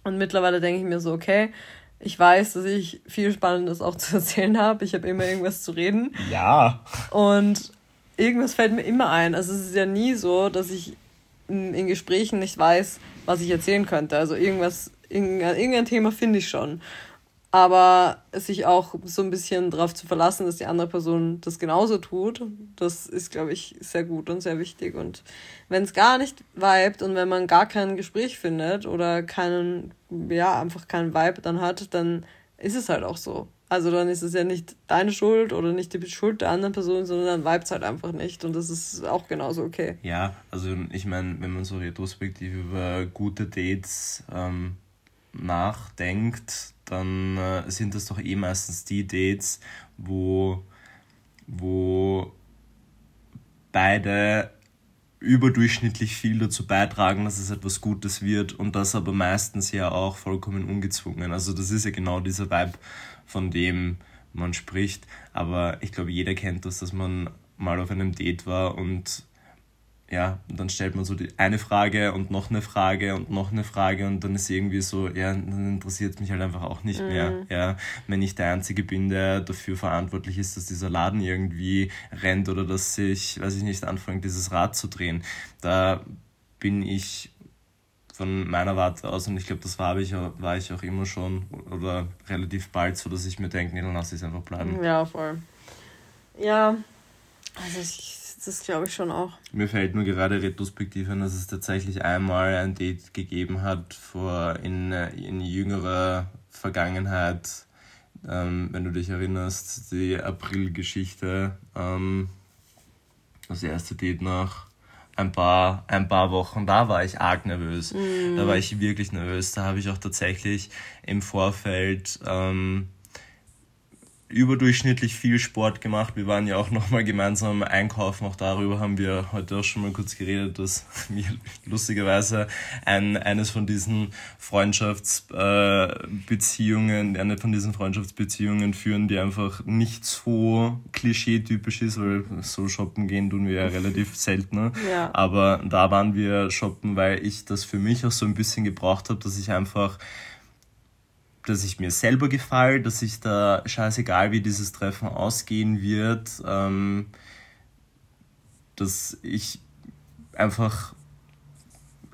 Und mittlerweile denke ich mir so, okay, ich weiß, dass ich viel Spannendes auch [laughs] zu erzählen habe. Ich habe immer irgendwas zu reden. Ja. Und irgendwas fällt mir immer ein. Also es ist ja nie so, dass ich in Gesprächen nicht weiß, was ich erzählen könnte. Also irgendwas, irgendein, irgendein Thema finde ich schon. Aber sich auch so ein bisschen darauf zu verlassen, dass die andere Person das genauso tut, das ist, glaube ich, sehr gut und sehr wichtig. Und wenn es gar nicht vibet und wenn man gar kein Gespräch findet oder keinen, ja, einfach keinen Vibe dann hat, dann ist es halt auch so. Also dann ist es ja nicht deine Schuld oder nicht die Schuld der anderen Person, sondern dann vibet es halt einfach nicht. Und das ist auch genauso okay. Ja, also ich meine, wenn man so retrospektiv über gute Dates ähm, nachdenkt, dann äh, sind das doch eh meistens die Dates, wo, wo beide überdurchschnittlich viel dazu beitragen, dass es etwas Gutes wird und das aber meistens ja auch vollkommen ungezwungen. Also das ist ja genau dieser Vibe, von dem man spricht. Aber ich glaube, jeder kennt das, dass man mal auf einem Date war und ja, und dann stellt man so die eine Frage und noch eine Frage und noch eine Frage und dann ist irgendwie so, ja, dann interessiert es mich halt einfach auch nicht mhm. mehr. Ja, wenn ich der Einzige bin, der dafür verantwortlich ist, dass dieser Laden irgendwie rennt oder dass sich, weiß ich nicht, anfängt, dieses Rad zu drehen. Da bin ich von meiner Warte aus und ich glaube, das war ich, war ich auch immer schon oder relativ bald so, dass ich mir denke, nee, dann lass ich es einfach bleiben. Ja, voll. Ja, also ich das glaube ich schon auch. Mir fällt nur gerade retrospektiv an, dass es tatsächlich einmal ein Date gegeben hat vor in, in jüngerer Vergangenheit, ähm, wenn du dich erinnerst, die April-Geschichte, ähm, das erste Date nach ein paar, ein paar Wochen, da war ich arg nervös. Mm. Da war ich wirklich nervös. Da habe ich auch tatsächlich im Vorfeld ähm, überdurchschnittlich viel Sport gemacht. Wir waren ja auch nochmal gemeinsam einkaufen. Auch darüber haben wir heute auch schon mal kurz geredet, dass [laughs] wir lustigerweise ein, eines von diesen Freundschaftsbeziehungen, äh, eine von diesen Freundschaftsbeziehungen führen, die einfach nicht so klischee-typisch ist, weil so shoppen gehen tun wir ja relativ seltener. Ja. Aber da waren wir shoppen, weil ich das für mich auch so ein bisschen gebraucht habe, dass ich einfach dass ich mir selber gefalle, dass ich da scheißegal, wie dieses Treffen ausgehen wird, ähm, dass ich einfach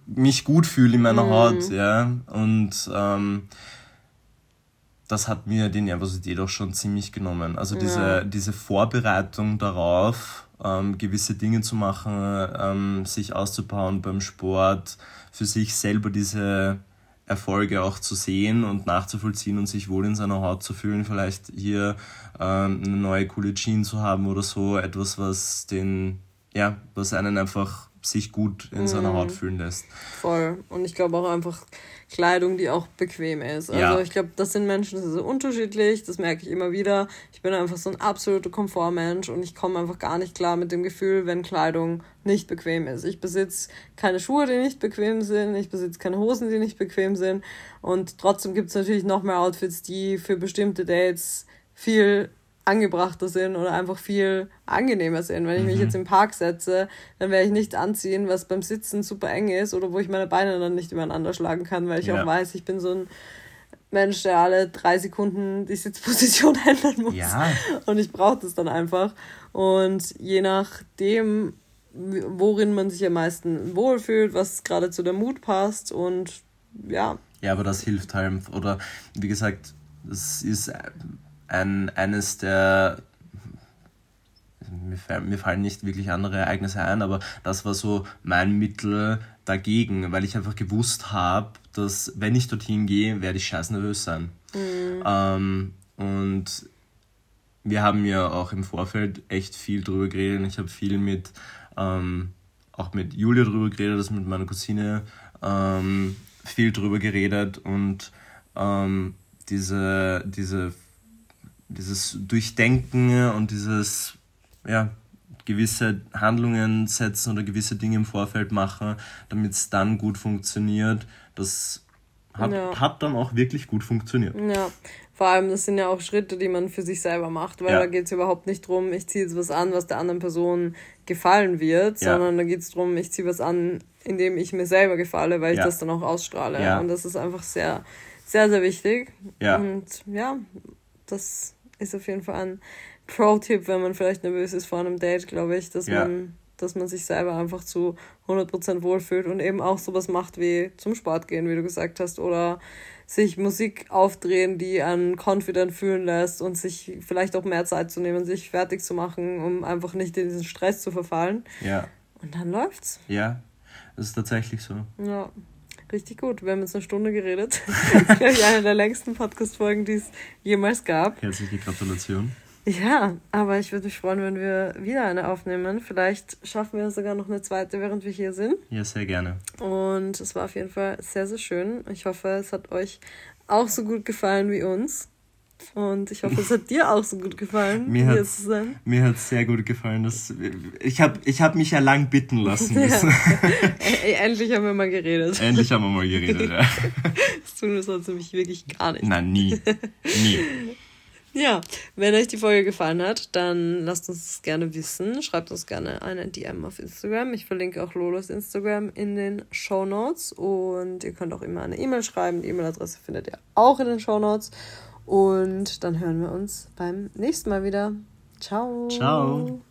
mich gut fühle in meiner mhm. Haut, ja. Und ähm, das hat mir die Nervosität auch schon ziemlich genommen. Also diese, ja. diese Vorbereitung darauf, ähm, gewisse Dinge zu machen, ähm, sich auszubauen beim Sport, für sich selber diese Erfolge auch zu sehen und nachzuvollziehen und sich wohl in seiner Haut zu fühlen, vielleicht hier ähm, eine neue coole Jeans zu haben oder so, etwas, was den, ja, was einen einfach sich gut in seiner mhm. Haut fühlen lässt. Voll. Und ich glaube auch einfach Kleidung, die auch bequem ist. Also ja. ich glaube, das sind Menschen, das ist so unterschiedlich, das merke ich immer wieder. Ich bin einfach so ein absoluter Komfortmensch und ich komme einfach gar nicht klar mit dem Gefühl, wenn Kleidung nicht bequem ist. Ich besitze keine Schuhe, die nicht bequem sind, ich besitze keine Hosen, die nicht bequem sind und trotzdem gibt es natürlich noch mehr Outfits, die für bestimmte Dates viel angebrachter sind oder einfach viel angenehmer sind. Wenn ich mich mhm. jetzt im Park setze, dann werde ich nichts anziehen, was beim Sitzen super eng ist oder wo ich meine Beine dann nicht übereinander schlagen kann, weil ich ja. auch weiß, ich bin so ein Mensch, der alle drei Sekunden die Sitzposition [laughs] ändern muss. Ja. Und ich brauche das dann einfach. Und je nachdem, worin man sich am meisten wohlfühlt, was gerade zu der Mut passt und ja. Ja, aber das hilft halt. Oder wie gesagt, es ist ein, eines der mir, fallen, nicht wirklich andere Ereignisse ein, aber das war so mein Mittel dagegen, weil ich einfach gewusst habe, dass wenn ich dorthin gehe, werde ich scheiß nervös sein. Mhm. Ähm, und wir haben ja auch im Vorfeld echt viel drüber geredet. Ich habe viel mit, ähm, auch mit Julia drüber geredet, das mit meiner Cousine ähm, viel drüber geredet und ähm, diese, diese dieses Durchdenken und dieses, ja, gewisse Handlungen setzen oder gewisse Dinge im Vorfeld machen, damit es dann gut funktioniert, das hat, ja. hat dann auch wirklich gut funktioniert. Ja, vor allem, das sind ja auch Schritte, die man für sich selber macht, weil ja. da geht es überhaupt nicht darum, ich ziehe jetzt was an, was der anderen Person gefallen wird, ja. sondern da geht es darum, ich ziehe was an, indem ich mir selber gefalle, weil ich das dann auch ausstrahle. Und das ist einfach sehr, sehr, sehr wichtig. Ja. Und ja, das ist auf jeden Fall ein Pro-Tipp, wenn man vielleicht nervös ist vor einem Date, glaube ich, dass ja. man dass man sich selber einfach zu 100% wohlfühlt und eben auch sowas macht wie zum Sport gehen, wie du gesagt hast, oder sich Musik aufdrehen, die einen confident fühlen lässt und sich vielleicht auch mehr Zeit zu nehmen, sich fertig zu machen, um einfach nicht in diesen Stress zu verfallen. Ja. Und dann läuft's. Ja, das ist tatsächlich so. Ja. Richtig gut. Wir haben jetzt eine Stunde geredet. Das ist, glaube ich, eine der längsten Podcast-Folgen, die es jemals gab. Herzliche Gratulation. Ja, aber ich würde mich freuen, wenn wir wieder eine aufnehmen. Vielleicht schaffen wir sogar noch eine zweite, während wir hier sind. Ja, sehr gerne. Und es war auf jeden Fall sehr, sehr schön. Ich hoffe, es hat euch auch so gut gefallen wie uns. Und ich hoffe, es hat dir auch so gut gefallen, mir zu sein. Mir hat es sehr gut gefallen. Das, ich habe ich hab mich ja lang bitten lassen müssen. Ja. [laughs] Endlich haben wir mal geredet. Endlich haben wir mal geredet, ja. [laughs] Das tun wir sonst nämlich wirklich gar nicht. Nein, nie. Nie. [laughs] Ja, wenn euch die Folge gefallen hat, dann lasst uns das gerne wissen. Schreibt uns gerne eine DM auf Instagram. Ich verlinke auch Lolos Instagram in den Show Notes. Und ihr könnt auch immer eine E-Mail schreiben. Die E-Mail-Adresse findet ihr auch in den Show Notes. Und dann hören wir uns beim nächsten Mal wieder. Ciao. Ciao.